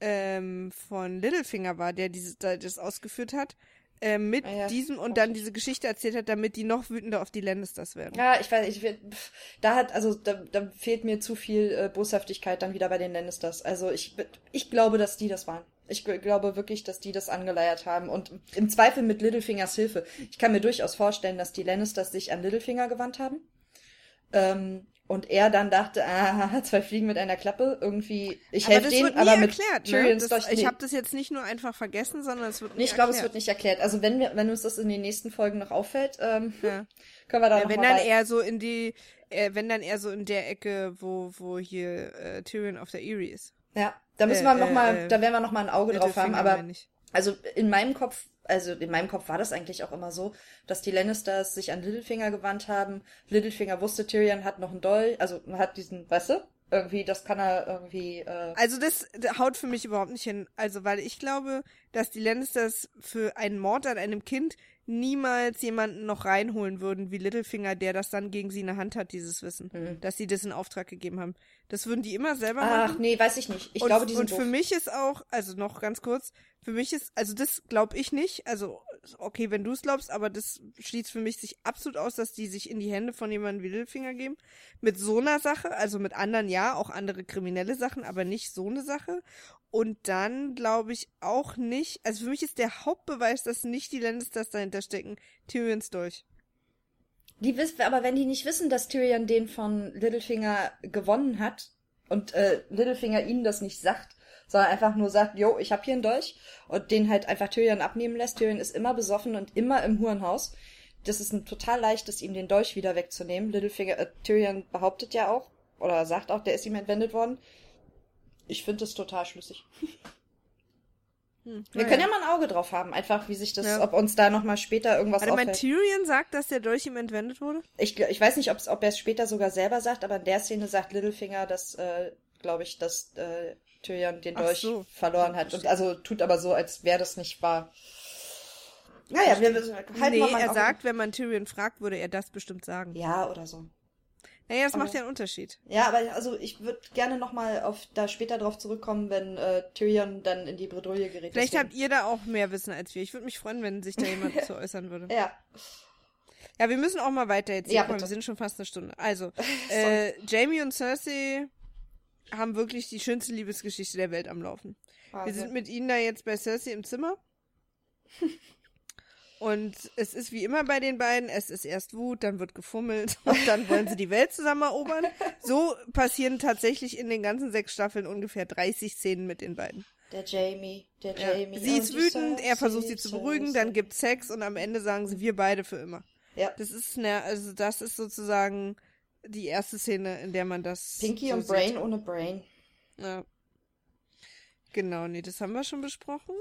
ähm, von Littlefinger war, der diese, der das ausgeführt hat, ähm, mit Ah ja. diesem und dann diese Geschichte erzählt hat, damit die noch wütender auf die Lannisters werden. Ja, ich weiß, ich da hat, also da, da fehlt mir zu viel äh, Boshaftigkeit dann wieder bei den Lannisters. Also ich, ich glaube, dass die das waren. Ich glaube wirklich, dass die das angeleiert haben und im Zweifel mit Littlefingers Hilfe. Ich kann mir durchaus vorstellen, dass die Lannisters sich an Littlefinger gewandt haben. Ähm, und er dann dachte, ah, zwei Fliegen mit einer Klappe, irgendwie, ich helfe das denen, aber mit erklärt, ne? Tyrions das, Dolch, Ich habe das jetzt nicht nur einfach vergessen, sondern es wird Nee, ich glaube, es wird nicht erklärt. Also wenn wir, wenn uns das in den nächsten Folgen noch auffällt, ähm, Ja. können wir da Ja, noch wenn mal dann bei- eher so in die, äh, wenn dann eher so in der Ecke, wo, wo hier äh, Tyrion auf der Erie ist. Ja, da müssen Äh, wir noch mal, äh, da werden wir noch mal ein Auge drauf haben. Aber also in meinem Kopf, also in meinem Kopf war das eigentlich auch immer so, dass die Lannisters sich an Littlefinger gewandt haben. Littlefinger wusste, Tyrion hat noch einen Dolch, also hat diesen, weißt du, irgendwie, das kann er irgendwie. Äh, Also das haut für mich überhaupt nicht hin. Also weil ich glaube, dass die Lannisters für einen Mord an einem Kind niemals jemanden noch reinholen würden wie Littlefinger, der das dann gegen sie in der Hand hat, dieses Wissen, Hm. dass sie das in Auftrag gegeben haben. Das würden die immer selber ach machen. nee, weiß ich nicht. Ich und, glaube, die sind und für doof. mich ist auch, also noch ganz kurz, für mich ist, also das glaube ich nicht, also okay, wenn du es glaubst, aber das schließt für mich sich absolut aus, dass die sich in die Hände von jemandem wie Littlefinger geben. Mit so einer Sache, also mit anderen ja, auch andere kriminelle Sachen, aber nicht so eine Sache. Und dann glaube ich auch nicht, also für mich ist der Hauptbeweis, dass nicht die Lannisters dahinter stecken, Tyrions Dolch. Die wissen, aber wenn die nicht wissen, dass Tyrion den von Littlefinger gewonnen hat und äh, Littlefinger ihnen das nicht sagt, sondern einfach nur sagt, jo, ich hab hier einen Dolch und den halt einfach Tyrion abnehmen lässt. Tyrion ist immer besoffen und immer im Hurenhaus. Das ist ein total leichtes, ihm den Dolch wieder wegzunehmen. Littlefinger, äh, Tyrion behauptet ja auch, oder sagt auch, der ist ihm entwendet worden. Ich finde das total schlüssig. Hm, Wir naja. können ja mal ein Auge drauf haben, einfach wie sich das, Ja. ob uns da nochmal später irgendwas Warte auffällt. Tyrion sagt, dass der Dolch ihm entwendet wurde? Ich, ich weiß nicht, ob er es später sogar selber sagt, aber in der Szene sagt Littlefinger, dass, äh, glaube ich, dass äh, Tyrion den Dolch so. verloren hat. Und also tut aber so, als wäre das nicht wahr. Naja, wir müssen halten nee, er sagt, wenn man Tyrion fragt, würde er das bestimmt sagen. Ja, oder so. Naja, das Aber- macht ja einen Unterschied. Ja, aber also ich würde gerne nochmal auf da später drauf zurückkommen, wenn äh, Tyrion dann in die Bredouille gerät. Vielleicht habt ihr da auch mehr Wissen als wir. Ich würde mich freuen, wenn sich da jemand zu äußern würde. Ja. Ja, wir müssen auch mal weiter jetzt. Ja, wir sind schon fast eine Stunde. Also, äh, Jamie und Cersei haben wirklich die schönste Liebesgeschichte der Welt am Laufen. Wir Also, sind mit ihnen da jetzt bei Cersei im Zimmer. Und es ist wie immer bei den beiden, es ist erst Wut, dann wird gefummelt und dann wollen sie die Welt zusammen erobern. So passieren tatsächlich in den ganzen sechs Staffeln ungefähr 30 Szenen mit den beiden. der Jamie, der Ja. Jamie. Sie ist und die wütend, er versucht sie zu beruhigen, dann gibt's Sex und am Ende sagen sie, wir beide für immer. Ja. Das ist ne, also das ist sozusagen die erste Szene, in der man das. Pinky so und sieht. Brain ohne Brain. Ja. Genau, nee, das haben wir schon besprochen.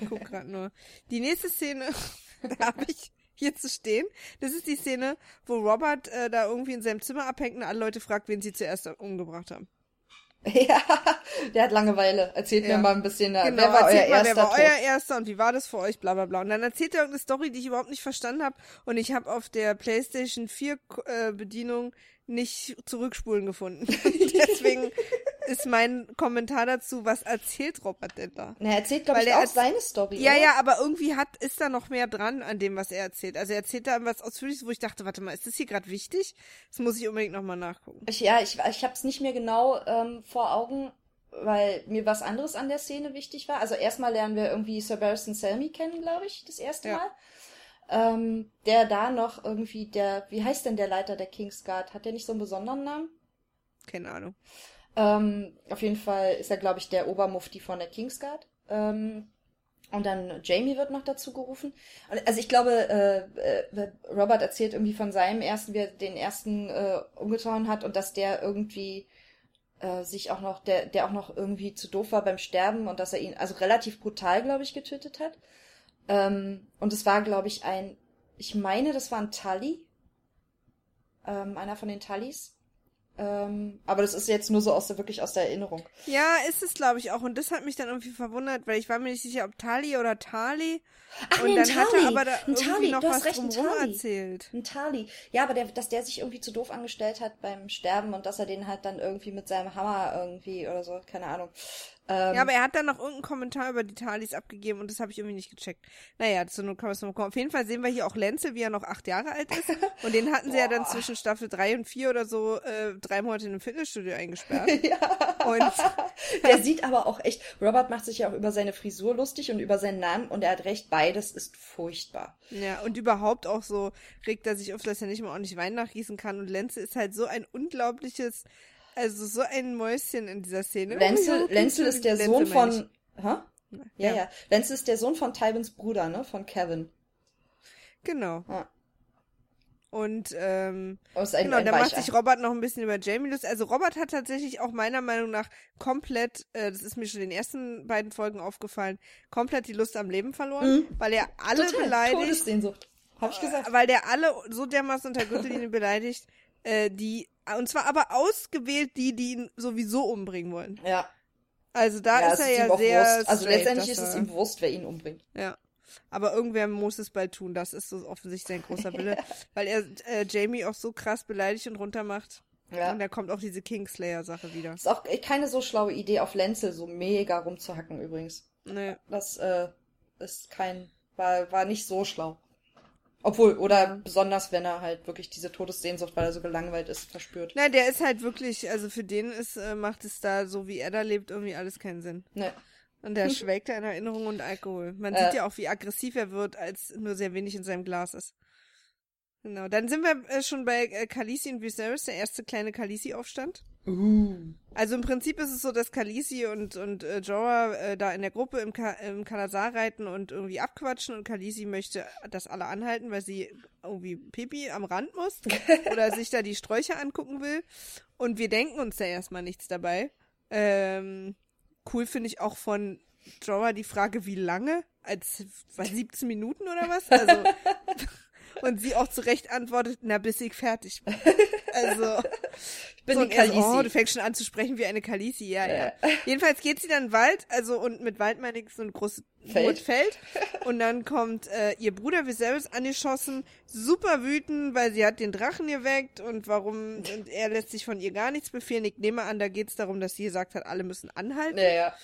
Ich guck gerade nur. Die nächste Szene, da habe ich hier zu stehen. Das ist die Szene, wo Robert äh, da irgendwie in seinem Zimmer abhängt und alle Leute fragt, wen sie zuerst umgebracht haben. Ja, der hat Langeweile. Erzählt Ja. mir mal ein bisschen, äh, Genau, wer war euer mal, erster wer war Tod? euer erster und wie war das für euch, bla bla bla. Und dann erzählt er irgendeine Story, die ich überhaupt nicht verstanden habe. Und ich habe auf der PlayStation 4 äh, Bedienung nicht zurückspulen gefunden. Deswegen ist mein Kommentar dazu, was erzählt Robert denn da? Na, er erzählt, glaube ich, er auch seine Story. Ja, oder? ja, aber irgendwie hat, ist da noch mehr dran an dem, was er erzählt. Also er erzählt da was Ausführliches, wo ich dachte, warte mal, ist das hier gerade wichtig? Das muss ich unbedingt nochmal nachgucken. Ich, ja, ich, ich habe es nicht mehr genau ähm, vor Augen, weil mir was anderes an der Szene wichtig war. Also erstmal lernen wir irgendwie Sir Barristan Selmy kennen, glaube ich, das erste Ja. Mal. Ähm, der da noch irgendwie der, wie heißt denn der Leiter der Kingsguard? Hat der nicht so einen besonderen Namen? Keine Ahnung. Ähm, auf jeden Fall ist er, glaube ich, der Obermufti von der Kingsguard. Ähm, und dann Jamie wird noch dazu gerufen. Also ich glaube, äh, äh, Robert erzählt irgendwie von seinem ersten, wie er den ersten äh, umgetan hat und dass der irgendwie äh, sich auch noch, der, der auch noch irgendwie zu doof war beim Sterben und dass er ihn, also relativ brutal, glaube ich, getötet hat. Ähm, und es war, glaube ich, ein, ich meine, das war ein Tully. Ähm, einer von den Tullys. Ähm, aber das ist jetzt nur so aus der, wirklich aus der Erinnerung. Ja, ist es, glaube ich, auch. Und das hat mich dann irgendwie verwundert, weil ich war mir nicht sicher, ob Tali oder Tali. Ach, und nee, dann ein hat Tali. er aber da irgendwie Tali. noch was recht, ein drumherum Tali. erzählt. Ein Tali. Ja, aber der, dass der sich irgendwie zu doof angestellt hat beim Sterben und dass er den halt dann irgendwie mit seinem Hammer irgendwie oder so, keine Ahnung. Ähm, Ja, aber er hat dann noch irgendeinen Kommentar über die Talis abgegeben und das habe ich irgendwie nicht gecheckt. Naja, zu nur kann man es noch kommen. Auf jeden Fall sehen wir hier auch Lenze, wie er noch acht Jahre alt ist. Und den hatten sie ja dann zwischen Staffel drei und vier oder so äh, drei Monate in einem Fitnessstudio eingesperrt. ja. Und Der sieht aber auch echt, Robert macht sich ja auch über seine Frisur lustig und über seinen Namen und er hat recht, beides ist furchtbar. Ja, und überhaupt auch so regt er sich auf, dass er nicht mal ordentlich Wein nachgießen kann. Und Lenze ist halt so ein unglaubliches, also so ein Mäuschen in dieser Szene. Lenzel, Oh, ja, Lenzel ist der Lenzel Sohn von, hä? Ja, ja. Lenzel ist der Sohn von Tywins Bruder, ne? Von Kevin. Genau. Ja. Und ähm, Oh, ein, genau, ein da macht sich Robert noch ein bisschen über Jamie lustig. Also Robert hat tatsächlich auch meiner Meinung nach komplett, äh, das ist mir schon in den ersten beiden Folgen aufgefallen, komplett die Lust am Leben verloren, Mhm. weil er alle Total, beleidigt, Todessehnsucht. Hab ich gesagt. äh, weil der alle so dermaßen unter Gürtellinie beleidigt, äh, die und zwar aber ausgewählt die, die ihn sowieso umbringen wollen. Ja. Also da ja, ist er ihm ja sehr. Also letztendlich ist es ihm Wurst, wer ihn umbringt. Ja. Aber irgendwer muss es bald tun. Das ist so offensichtlich sein großer Wille. weil er äh, Jamie auch so krass beleidigt und runtermacht. Ja. Und da kommt auch diese Kingslayer-Sache wieder. Ist auch keine so schlaue Idee, auf Lenzel so mega rumzuhacken übrigens. Nee. Das äh, ist kein, war, war nicht so schlau. Obwohl, oder besonders, wenn er halt wirklich diese Todessehnsucht, weil er so gelangweilt ist, verspürt. Na, der ist halt wirklich, also für den ist, äh, macht es da, so wie er da lebt, irgendwie alles keinen Sinn. Ne. Und der schwelgt da in Erinnerung und Alkohol. Man Äh. sieht ja auch, wie aggressiv er wird, als nur sehr wenig in seinem Glas ist. Genau, dann sind wir äh, schon bei äh, Khaleesi und Viserys, der erste kleine Khaleesi-Aufstand. Uh. Also im Prinzip ist es so, dass Khaleesi und, und äh, Jorah äh, da in der Gruppe im, Ka im Kalasar reiten und irgendwie abquatschen und Khaleesi möchte, dass alle anhalten, weil sie irgendwie Pipi am Rand muss oder sich da die Sträucher angucken will. Und wir denken uns da erstmal nichts dabei. Ähm, cool finde ich auch von Jorah die Frage, wie lange? Als was, 17 Minuten oder was? Also und sie auch zurecht antwortet, na bis ich fertig bin. Also Ich bin so, die so, Khaleesi. oh, du fängst schon an zu sprechen wie eine Kalisi, ja, ja. Ja. Jedenfalls geht sie dann in den Wald, also und mit Wald meine ich so ein großes Feld. Feld. Und dann kommt äh, ihr Bruder Viserys angeschossen, super wütend, weil sie hat den Drachen geweckt und warum, und er lässt sich von ihr gar nichts befehlen. Ich nehme an, da geht es darum, dass sie gesagt hat, alle müssen anhalten. Ja, ja.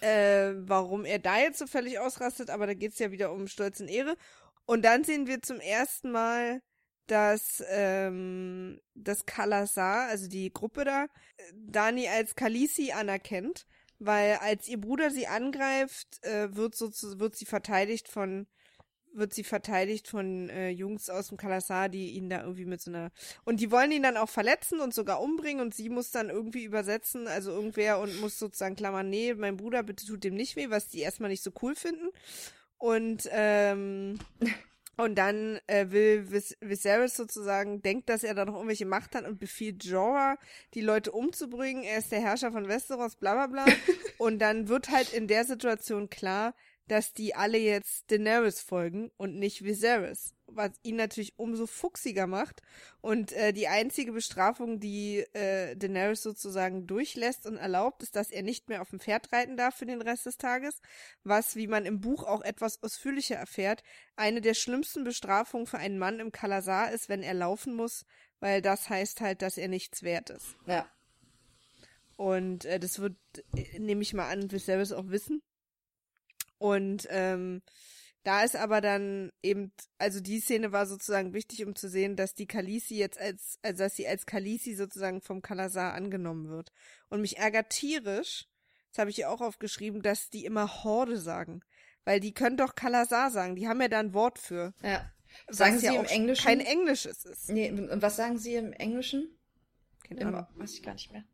Äh, warum er da jetzt so völlig ausrastet, aber da geht es ja wieder um Stolz und Ehre. Und dann sehen wir zum ersten Mal, dass ähm, das Kalasar, also die Gruppe da, Dani als Kalisi anerkennt, weil als ihr Bruder sie angreift, äh, wird, so, wird sie verteidigt von wird sie verteidigt von äh, Jungs aus dem Kalasar, die ihn da irgendwie mit so einer und die wollen ihn dann auch verletzen und sogar umbringen und sie muss dann irgendwie übersetzen, also irgendwer und muss sozusagen klammern, nee, mein Bruder bitte tut dem nicht weh, was die erstmal nicht so cool finden und ähm, und dann äh, will Vis Viserys sozusagen, denkt, dass er da noch irgendwelche Macht hat und befiehlt Jorah, die Leute umzubringen. Er ist der Herrscher von Westeros, bla bla bla. und dann wird halt in der Situation klar, dass die alle jetzt Daenerys folgen und nicht Viserys. Was ihn natürlich umso fuchsiger macht. Und äh, die einzige Bestrafung, die äh, Daenerys sozusagen durchlässt und erlaubt, ist, dass er nicht mehr auf dem Pferd reiten darf für den Rest des Tages. Was, wie man im Buch auch etwas ausführlicher erfährt, eine der schlimmsten Bestrafungen für einen Mann im Kalasar ist, wenn er laufen muss, weil das heißt halt, dass er nichts wert ist. Ja. Und äh, das wird, äh, nehme ich mal an, Viserys auch wissen. Und ähm, da ist aber dann eben, also die Szene war sozusagen wichtig, um zu sehen, dass die Kalisi jetzt als, also dass sie als Kalisi sozusagen vom Kalasar angenommen wird. Und mich ärgert tierisch, das habe ich ja auch aufgeschrieben, dass die immer Horde sagen. Weil die können doch Kalasar sagen, die haben ja da ein Wort für. Ja. Sagen Sie ja im Englischen? Kein Englisches ist. Nee, und was sagen Sie im Englischen? Keine Ahnung. weiß ich gar nicht mehr.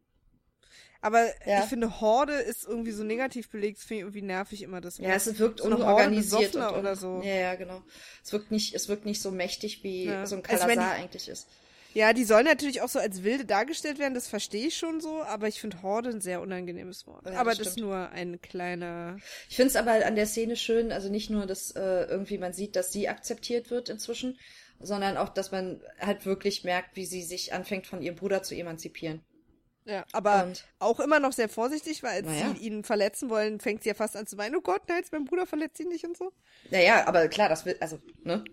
Aber Ja. ich finde, Horde ist irgendwie so negativ belegt, das finde ich irgendwie nervig immer das Ja, es wirkt So unorganisiert und, oder so. Ja, ja, genau. Es wirkt nicht, es wirkt nicht so mächtig, wie Ja. so ein Also Kalasar meine, eigentlich ist. Ja, die sollen natürlich auch so als wilde dargestellt werden, das verstehe ich schon so, aber ich finde Horde ein sehr unangenehmes Wort. Ja, aber das das ist stimmt. nur ein kleiner. Ich finde es aber an der Szene schön, also nicht nur, dass äh, irgendwie man sieht, dass sie akzeptiert wird inzwischen, sondern auch, dass man halt wirklich merkt, wie sie sich anfängt, von ihrem Bruder zu emanzipieren. Ja, aber Und- auch immer noch sehr vorsichtig, weil als Naja. sie ihn verletzen wollen, fängt sie ja fast an zu weinen, oh Gott, nein, mein Bruder verletzt ihn nicht und so. Naja, aber klar, das will, also, ne?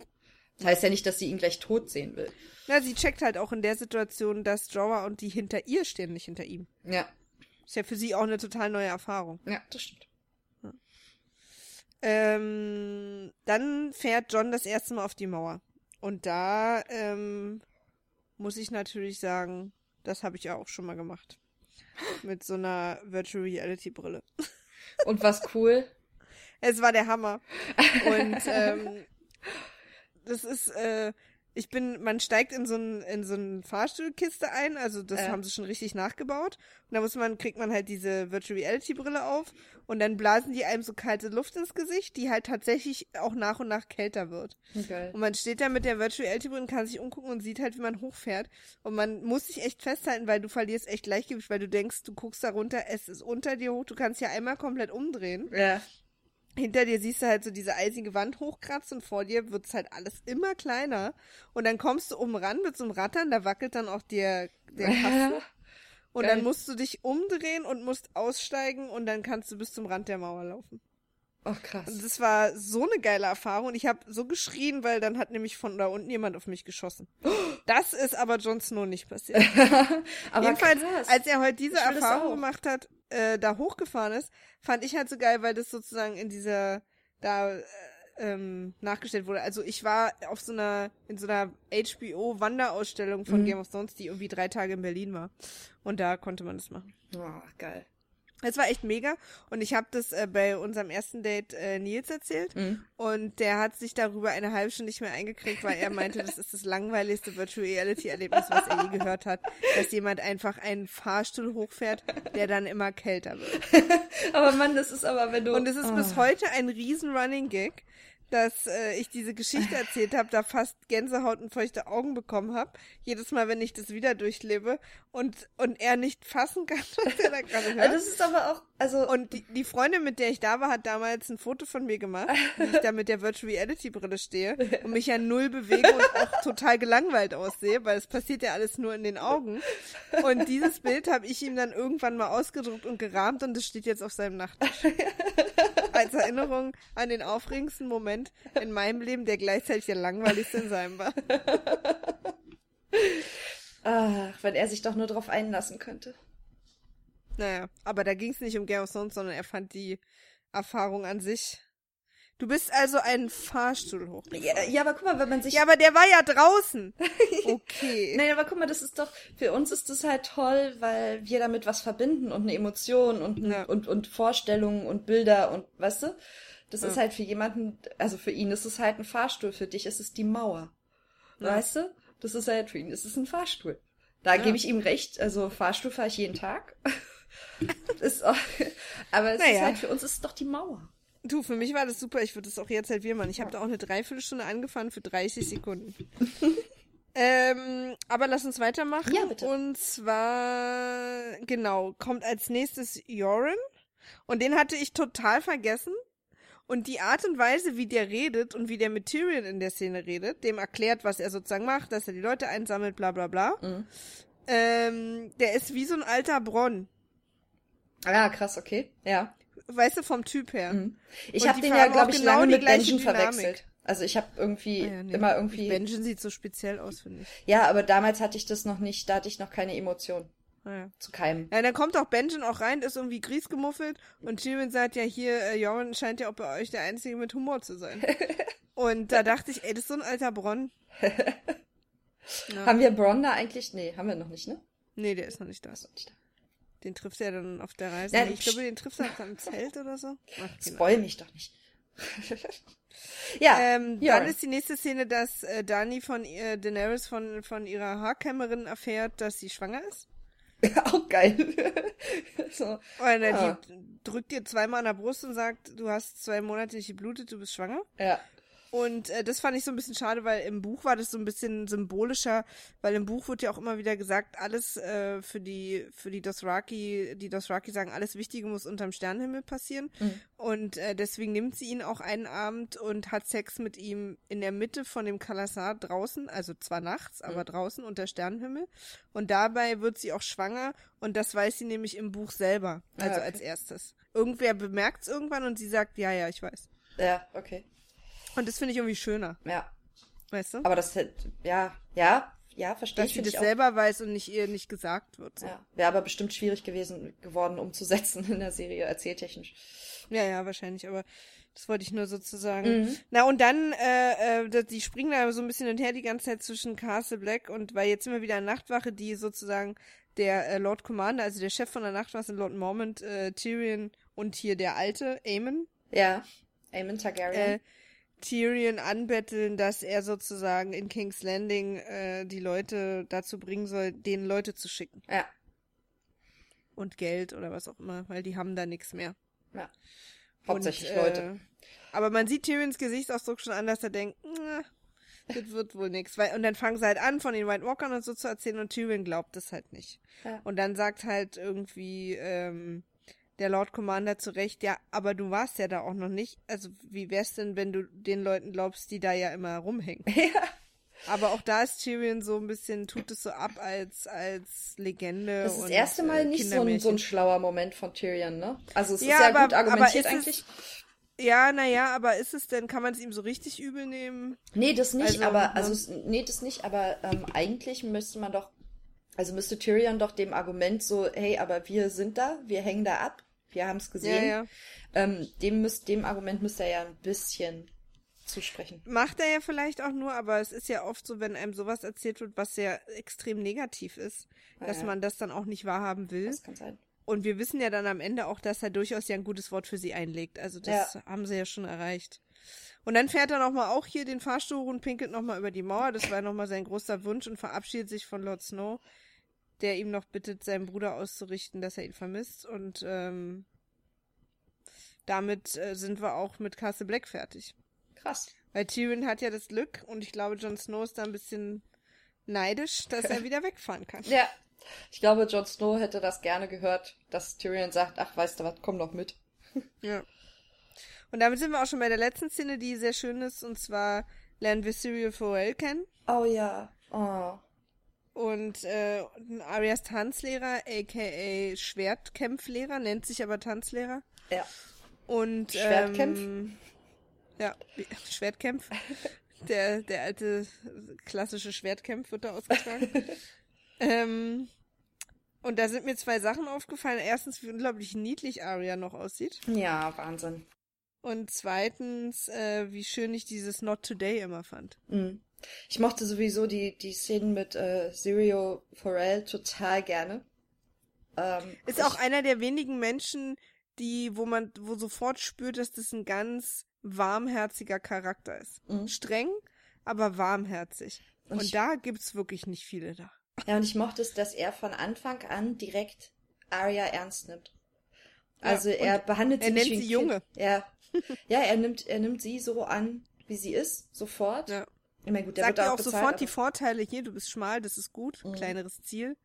Das heißt ja nicht, dass sie ihn gleich tot sehen will. Na, sie checkt halt auch in der Situation, dass Jorah und die hinter ihr stehen, nicht hinter ihm. Ja, Ist ja für sie auch eine total neue Erfahrung. ja, das stimmt. Ähm, dann fährt John das erste Mal auf die Mauer. Und da ähm, muss ich natürlich sagen, das habe ich ja auch schon mal gemacht. Mit so einer Virtual Reality Brille. Und was cool, Es war der Hammer. Und ähm, das ist, äh, ich bin, man steigt in so ein, in so eine Fahrstuhlkiste ein, also das Ja. haben sie schon richtig nachgebaut. Und da muss man, kriegt man halt diese Virtual Reality Brille auf und dann blasen die einem so kalte Luft ins Gesicht, die halt tatsächlich auch nach und nach kälter wird. Geil. Und man steht da mit der Virtual Reality Brille und kann sich umgucken und sieht halt, wie man hochfährt. Und man muss sich echt festhalten, weil du verlierst echt Gleichgewicht, weil du denkst, du guckst da runter, es ist unter dir hoch, du kannst ja einmal komplett umdrehen Ja. Hinter dir siehst du halt so diese eisige Wand hochkratzen und vor dir wird's halt alles immer kleiner. Und dann kommst du oben ran mit so einem Rattern, da wackelt dann auch der, der Kasten. Und Geil. dann musst du dich umdrehen und musst aussteigen und dann kannst du bis zum Rand der Mauer laufen. Oh, krass. Und das war so eine geile Erfahrung. Und ich habe so geschrien, weil dann hat nämlich von da unten jemand auf mich geschossen. Das ist aber Jon Snow nicht passiert. aber Jedenfalls, krass. als er heute diese Erfahrung gemacht hat, äh, da hochgefahren ist, fand ich halt so geil, weil das sozusagen in dieser, da, äh, ähm, nachgestellt wurde. Also ich war auf so einer, in so einer HBO-Wanderausstellung von Mhm. Game of Thrones, die irgendwie drei Tage in Berlin war. Und da konnte man das machen. oh, geil. Es war echt mega. Und ich habe das äh, bei unserem ersten Date äh, Nils erzählt. Mhm. Und der hat sich darüber eine halbe Stunde nicht mehr eingekriegt, weil er meinte, das ist das langweiligste Virtual Reality Erlebnis, was er je gehört hat, dass jemand einfach einen Fahrstuhl hochfährt, der dann immer kälter wird. Aber Mann, das ist aber, wenn du. Und es ist oh. bis heute ein riesen Running Gag, dass äh, ich diese Geschichte erzählt habe, da fast Gänsehaut und feuchte Augen bekommen habe, jedes Mal, wenn ich das wieder durchlebe und und er nicht fassen kann, was er da gerade hört. Also Das ist aber auch, also. Und die, die Freundin, mit der ich da war, hat damals ein Foto von mir gemacht, wie ich da mit der Virtual Reality Brille stehe und mich ja null bewege und auch total gelangweilt aussehe, weil es passiert ja alles nur in den Augen. Und dieses Bild habe ich ihm dann irgendwann mal ausgedruckt und gerahmt und es steht jetzt auf seinem Nachttisch. Als Erinnerung an den aufregendsten Moment in meinem Leben, der gleichzeitig der langweiligste in seinem war. Ach, wenn er sich doch nur drauf einlassen könnte. Naja, aber da ging es nicht um Game of Thrones, sondern er fand die Erfahrung an sich. Du bist also einen Fahrstuhl hoch. Ja, ja, aber guck mal, wenn man sich. Ja, aber der war ja draußen. Okay. Nein, aber guck mal, das ist doch, für uns ist das halt toll, weil wir damit was verbinden und eine Emotion und, Ja. und, und Vorstellungen und Bilder und, weißt du? Das Ja. ist halt für jemanden, also für ihn ist es halt ein Fahrstuhl, für dich ist es die Mauer. Weißt du? Das ist halt für ihn, ist es ein Fahrstuhl. Da gebe ich ihm recht, also Fahrstuhl fahre ich jeden Tag. ist auch, aber es ist Naja. halt, für uns ist es doch die Mauer. Du, für mich war das super. Ich würde das auch jetzt halt wieder machen. Ich habe da auch eine Dreiviertelstunde angefangen für 30 Sekunden. ähm, aber lass uns weitermachen. Ja, bitte. Und zwar, genau, kommt als nächstes Joran. Und den hatte ich total vergessen. Und die Art und Weise, wie der redet und wie der mit Tyrion in der Szene redet, dem erklärt, was er sozusagen macht, dass er die Leute einsammelt, bla bla bla. Mhm. Ähm, der ist wie so ein alter Bronn. Ah, krass, okay. Ja. Weißt du, vom Typ her. Mhm. Ich habe den ja, glaube ich, genau lange mit Benjen verwechselt. Also ich habe irgendwie Ah ja, nee. immer irgendwie. Benjen sieht so speziell aus, finde ich. Ja, aber damals hatte ich das noch nicht, da hatte ich noch keine Emotion Naja. zu keinem. Ja, dann kommt auch Benjen auch rein, ist irgendwie griesgemuffelt und Tyrion sagt ja hier, äh, Joran scheint ja auch bei euch der Einzige mit Humor zu sein. und da dachte ich, ey, das ist so ein alter Bronn. Ja. Haben wir Bronn da eigentlich? Nee, haben wir noch nicht, ne? Nee, der ist noch nicht da. Achso, nicht da. Den trifft er dann auf der Reise. Ja, ich glaube, den trifft er dann im Zelt oder so. Ach. Spoil mich doch nicht. ja, Ähm, ja. Dann ist die nächste Szene, dass äh, Dani von äh, Daenerys von, von ihrer Haarkämmerin erfährt, dass sie schwanger ist. auch geil. so. Und Ja. die drückt ihr zweimal an der Brust und sagt, du hast zwei Monate nicht geblutet, du bist schwanger. Ja. Und äh, das fand ich so ein bisschen schade, weil im Buch war das so ein bisschen symbolischer, weil im Buch wird ja auch immer wieder gesagt, alles äh, für die für die Dothraki, die Dothraki sagen, alles Wichtige muss unterm Sternenhimmel passieren. Mhm. Und äh, deswegen nimmt sie ihn auch einen Abend und hat Sex mit ihm in der Mitte von dem Kalasar draußen, also zwar nachts, aber Mhm. draußen unter Sternenhimmel. Und dabei wird sie auch schwanger und das weiß sie nämlich im Buch selber, also Ah, okay. als erstes. Irgendwer bemerkt es irgendwann und sie sagt, ja, ja, ich weiß. Ja, okay. Und das finde ich irgendwie schöner, Ja. weißt du? Aber das ja, ja, ja, verstehe Dass ich. sie find das selber weiß und nicht ihr nicht gesagt wird. So. Ja. Ja, wäre aber bestimmt schwierig gewesen geworden umzusetzen in der Serie, erzähltechnisch. ja, wahrscheinlich, aber das wollte ich nur sozusagen. Mhm. Na und dann, äh, äh, die springen da so ein bisschen hin und her die ganze Zeit zwischen Castle Black und weil jetzt wir wieder in Nachtwache, die sozusagen der äh, Lord Commander, also der Chef von der Nachtwache, Lord Mormont, äh, Tyrion und hier der alte, Aemon, Ja. Aemon Targaryen. äh, Tyrion anbetteln, dass er sozusagen in King's Landing äh, die Leute dazu bringen soll, denen Leute zu schicken. ja. Und Geld oder was auch immer, weil die haben da nichts mehr. Ja. Hauptsächlich Und, äh, Leute. Aber man sieht Tyrions Gesichtsausdruck schon an, dass er denkt, "Na, das wird wohl nix. Weil, und dann fangen sie halt an, von den White Walkern und so zu erzählen und Tyrion glaubt es halt nicht. Ja. Und dann sagt halt irgendwie ähm, der Lord Commander zu Recht, ja, aber du warst ja da auch noch nicht. Also wie wär's denn, wenn du den Leuten glaubst, die da ja immer rumhängen? Ja. Aber auch da ist Tyrion so ein bisschen, tut es so ab als, als Legende. Das ist das erste Mal äh, nicht so ein, so ein schlauer Moment von Tyrion, ne? Also es Ja, ist ja aber- gut argumentiert eigentlich. Ja, naja, aber ist es denn, kann man es ihm so richtig übel nehmen? Nee, das nicht, Also, aber, ne? also, es- nee, das nicht, aber ähm, eigentlich müsste man doch, also müsste Tyrion doch dem Argument so, hey, aber wir sind da, wir hängen da ab, wir haben es gesehen, Ja, ja. Ähm, dem, müsst, dem Argument müsste er ja ein bisschen zusprechen. Macht er ja vielleicht auch nur, aber es ist ja oft so, wenn einem sowas erzählt wird, was sehr extrem negativ ist, Ja, dass ja. man das dann auch nicht wahrhaben will. Das kann sein. Und wir wissen ja dann am Ende auch, dass er durchaus ja ein gutes Wort für sie einlegt. Also das haben sie ja schon erreicht. Und dann fährt er nochmal auch hier den Fahrstuhl und pinkelt nochmal über die Mauer. Das war nochmal sein großer Wunsch und verabschiedet sich von Lord Snow, der ihm noch bittet, seinem Bruder auszurichten, dass er ihn vermisst. Und ähm, damit äh, sind wir auch mit Castle Black fertig. Krass. Weil Tyrion hat ja das Glück und ich glaube, Jon Snow ist da ein bisschen neidisch, dass er wieder wegfahren kann. Ja. Ich glaube, Jon Snow hätte das gerne gehört, dass Tyrion sagt, ach, weißt du was, komm doch mit. Ja. Und damit sind wir auch schon bei der letzten Szene, die sehr schön ist, und zwar lernen wir Cyril Forel kennen Oh ja. Oh. Und äh, Arias Tanzlehrer, aka Schwertkämpflehrer, nennt sich aber Tanzlehrer. Ja. Und Schwertkämpf? Ähm, ja, Schwertkämpf. Der, der alte klassische Schwertkämpf wird da ausgetragen. ähm, und da sind mir zwei Sachen aufgefallen. Erstens, wie unglaublich niedlich Aria noch aussieht. Ja, Wahnsinn. Und zweitens, äh, wie schön ich dieses Not Today immer fand. Mhm. Ich mochte sowieso die, die Szenen mit äh, Sirio Forel total gerne. Ähm, Ist auch einer der wenigen Menschen, die, wo man, wo sofort spürt, dass das ein ganz warmherziger Charakter ist. Mhm. Streng, aber warmherzig. Und Und, da gibt's wirklich nicht viele da. Ja, und ich mochte es, dass er von Anfang an direkt Arya ernst nimmt. Also Ja, er behandelt er sie nicht nennt sie Kind. Junge. Ja. ja, er nimmt, er nimmt sie so an, wie sie ist, sofort. Ja. Ich meine, gut, der Sagt wird ihr auch bezahlt, sofort die Vorteile hier, du bist schmal, das ist gut, Mhm. kleineres Ziel.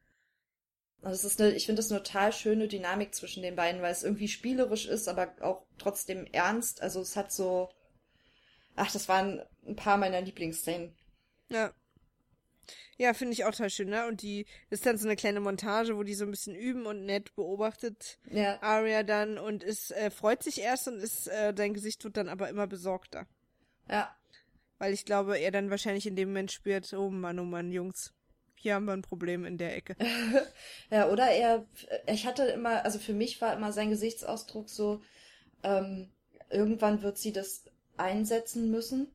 Also es ist eine, ich finde das eine total schöne Dynamik zwischen den beiden, weil es irgendwie spielerisch ist, aber auch trotzdem ernst. Also es hat so, ach, das waren ein paar meiner Lieblingsszenen. Ja. Ja, finde ich auch total schön, ne? Und die ist dann so eine kleine Montage, wo die so ein bisschen üben und nett beobachtet Ja, Aria dann und ist, äh, freut sich erst und ist, äh, dein Gesicht wird dann aber immer besorgter. ja, Weil ich glaube, er dann wahrscheinlich in dem Moment spürt, oh Mann, oh Mann, Jungs, hier haben wir ein Problem in der Ecke. ja. Oder er, ich hatte immer, also für mich war immer sein Gesichtsausdruck so, ähm, irgendwann wird sie das einsetzen müssen.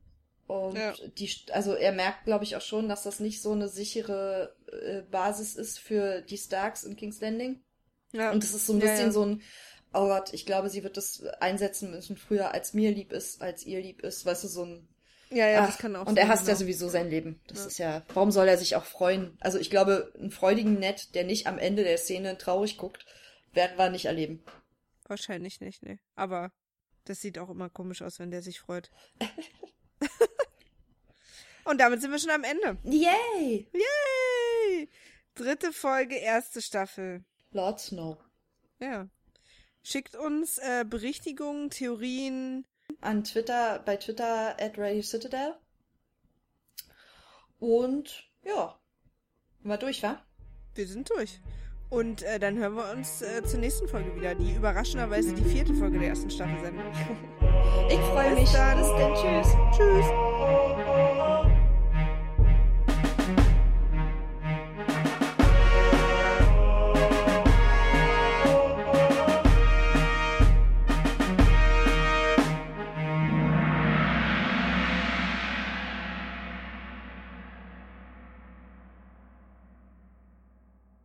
Und Ja. die, also er merkt, glaube ich, auch schon, dass das nicht so eine sichere äh, Basis ist für die Starks in King's Landing. Ja. Und es ist so ein Ja, bisschen ja. so ein, oh Gott, ich glaube, sie wird das einsetzen müssen früher, als mir lieb ist, als ihr lieb ist, weißt du, so ein. Ja, ja, Ach, das kann auch und er hasst ja genau. sowieso sein Leben. Das Ja. ist ja, warum soll er sich auch freuen? Also ich glaube, einen freudigen Ned, der nicht am Ende der Szene traurig guckt, werden wir nicht erleben. Wahrscheinlich nicht, ne. Aber das sieht auch immer komisch aus, wenn der sich freut. Und damit sind wir schon am Ende. Yay! Yay! Dritte Folge, erste Staffel. Lord Snow. Ja. Schickt uns äh, Berichtigungen, Theorien. An Twitter, bei Twitter at Radio Citadel. Und ja, war durch, wa? Wir sind durch. Und äh, dann hören wir uns äh, zur nächsten Folge wieder, die überraschenderweise die vierte Folge der ersten Staffel sein wird. Ich freue mich. dann. Bis dann. Tschüss. Tschüss.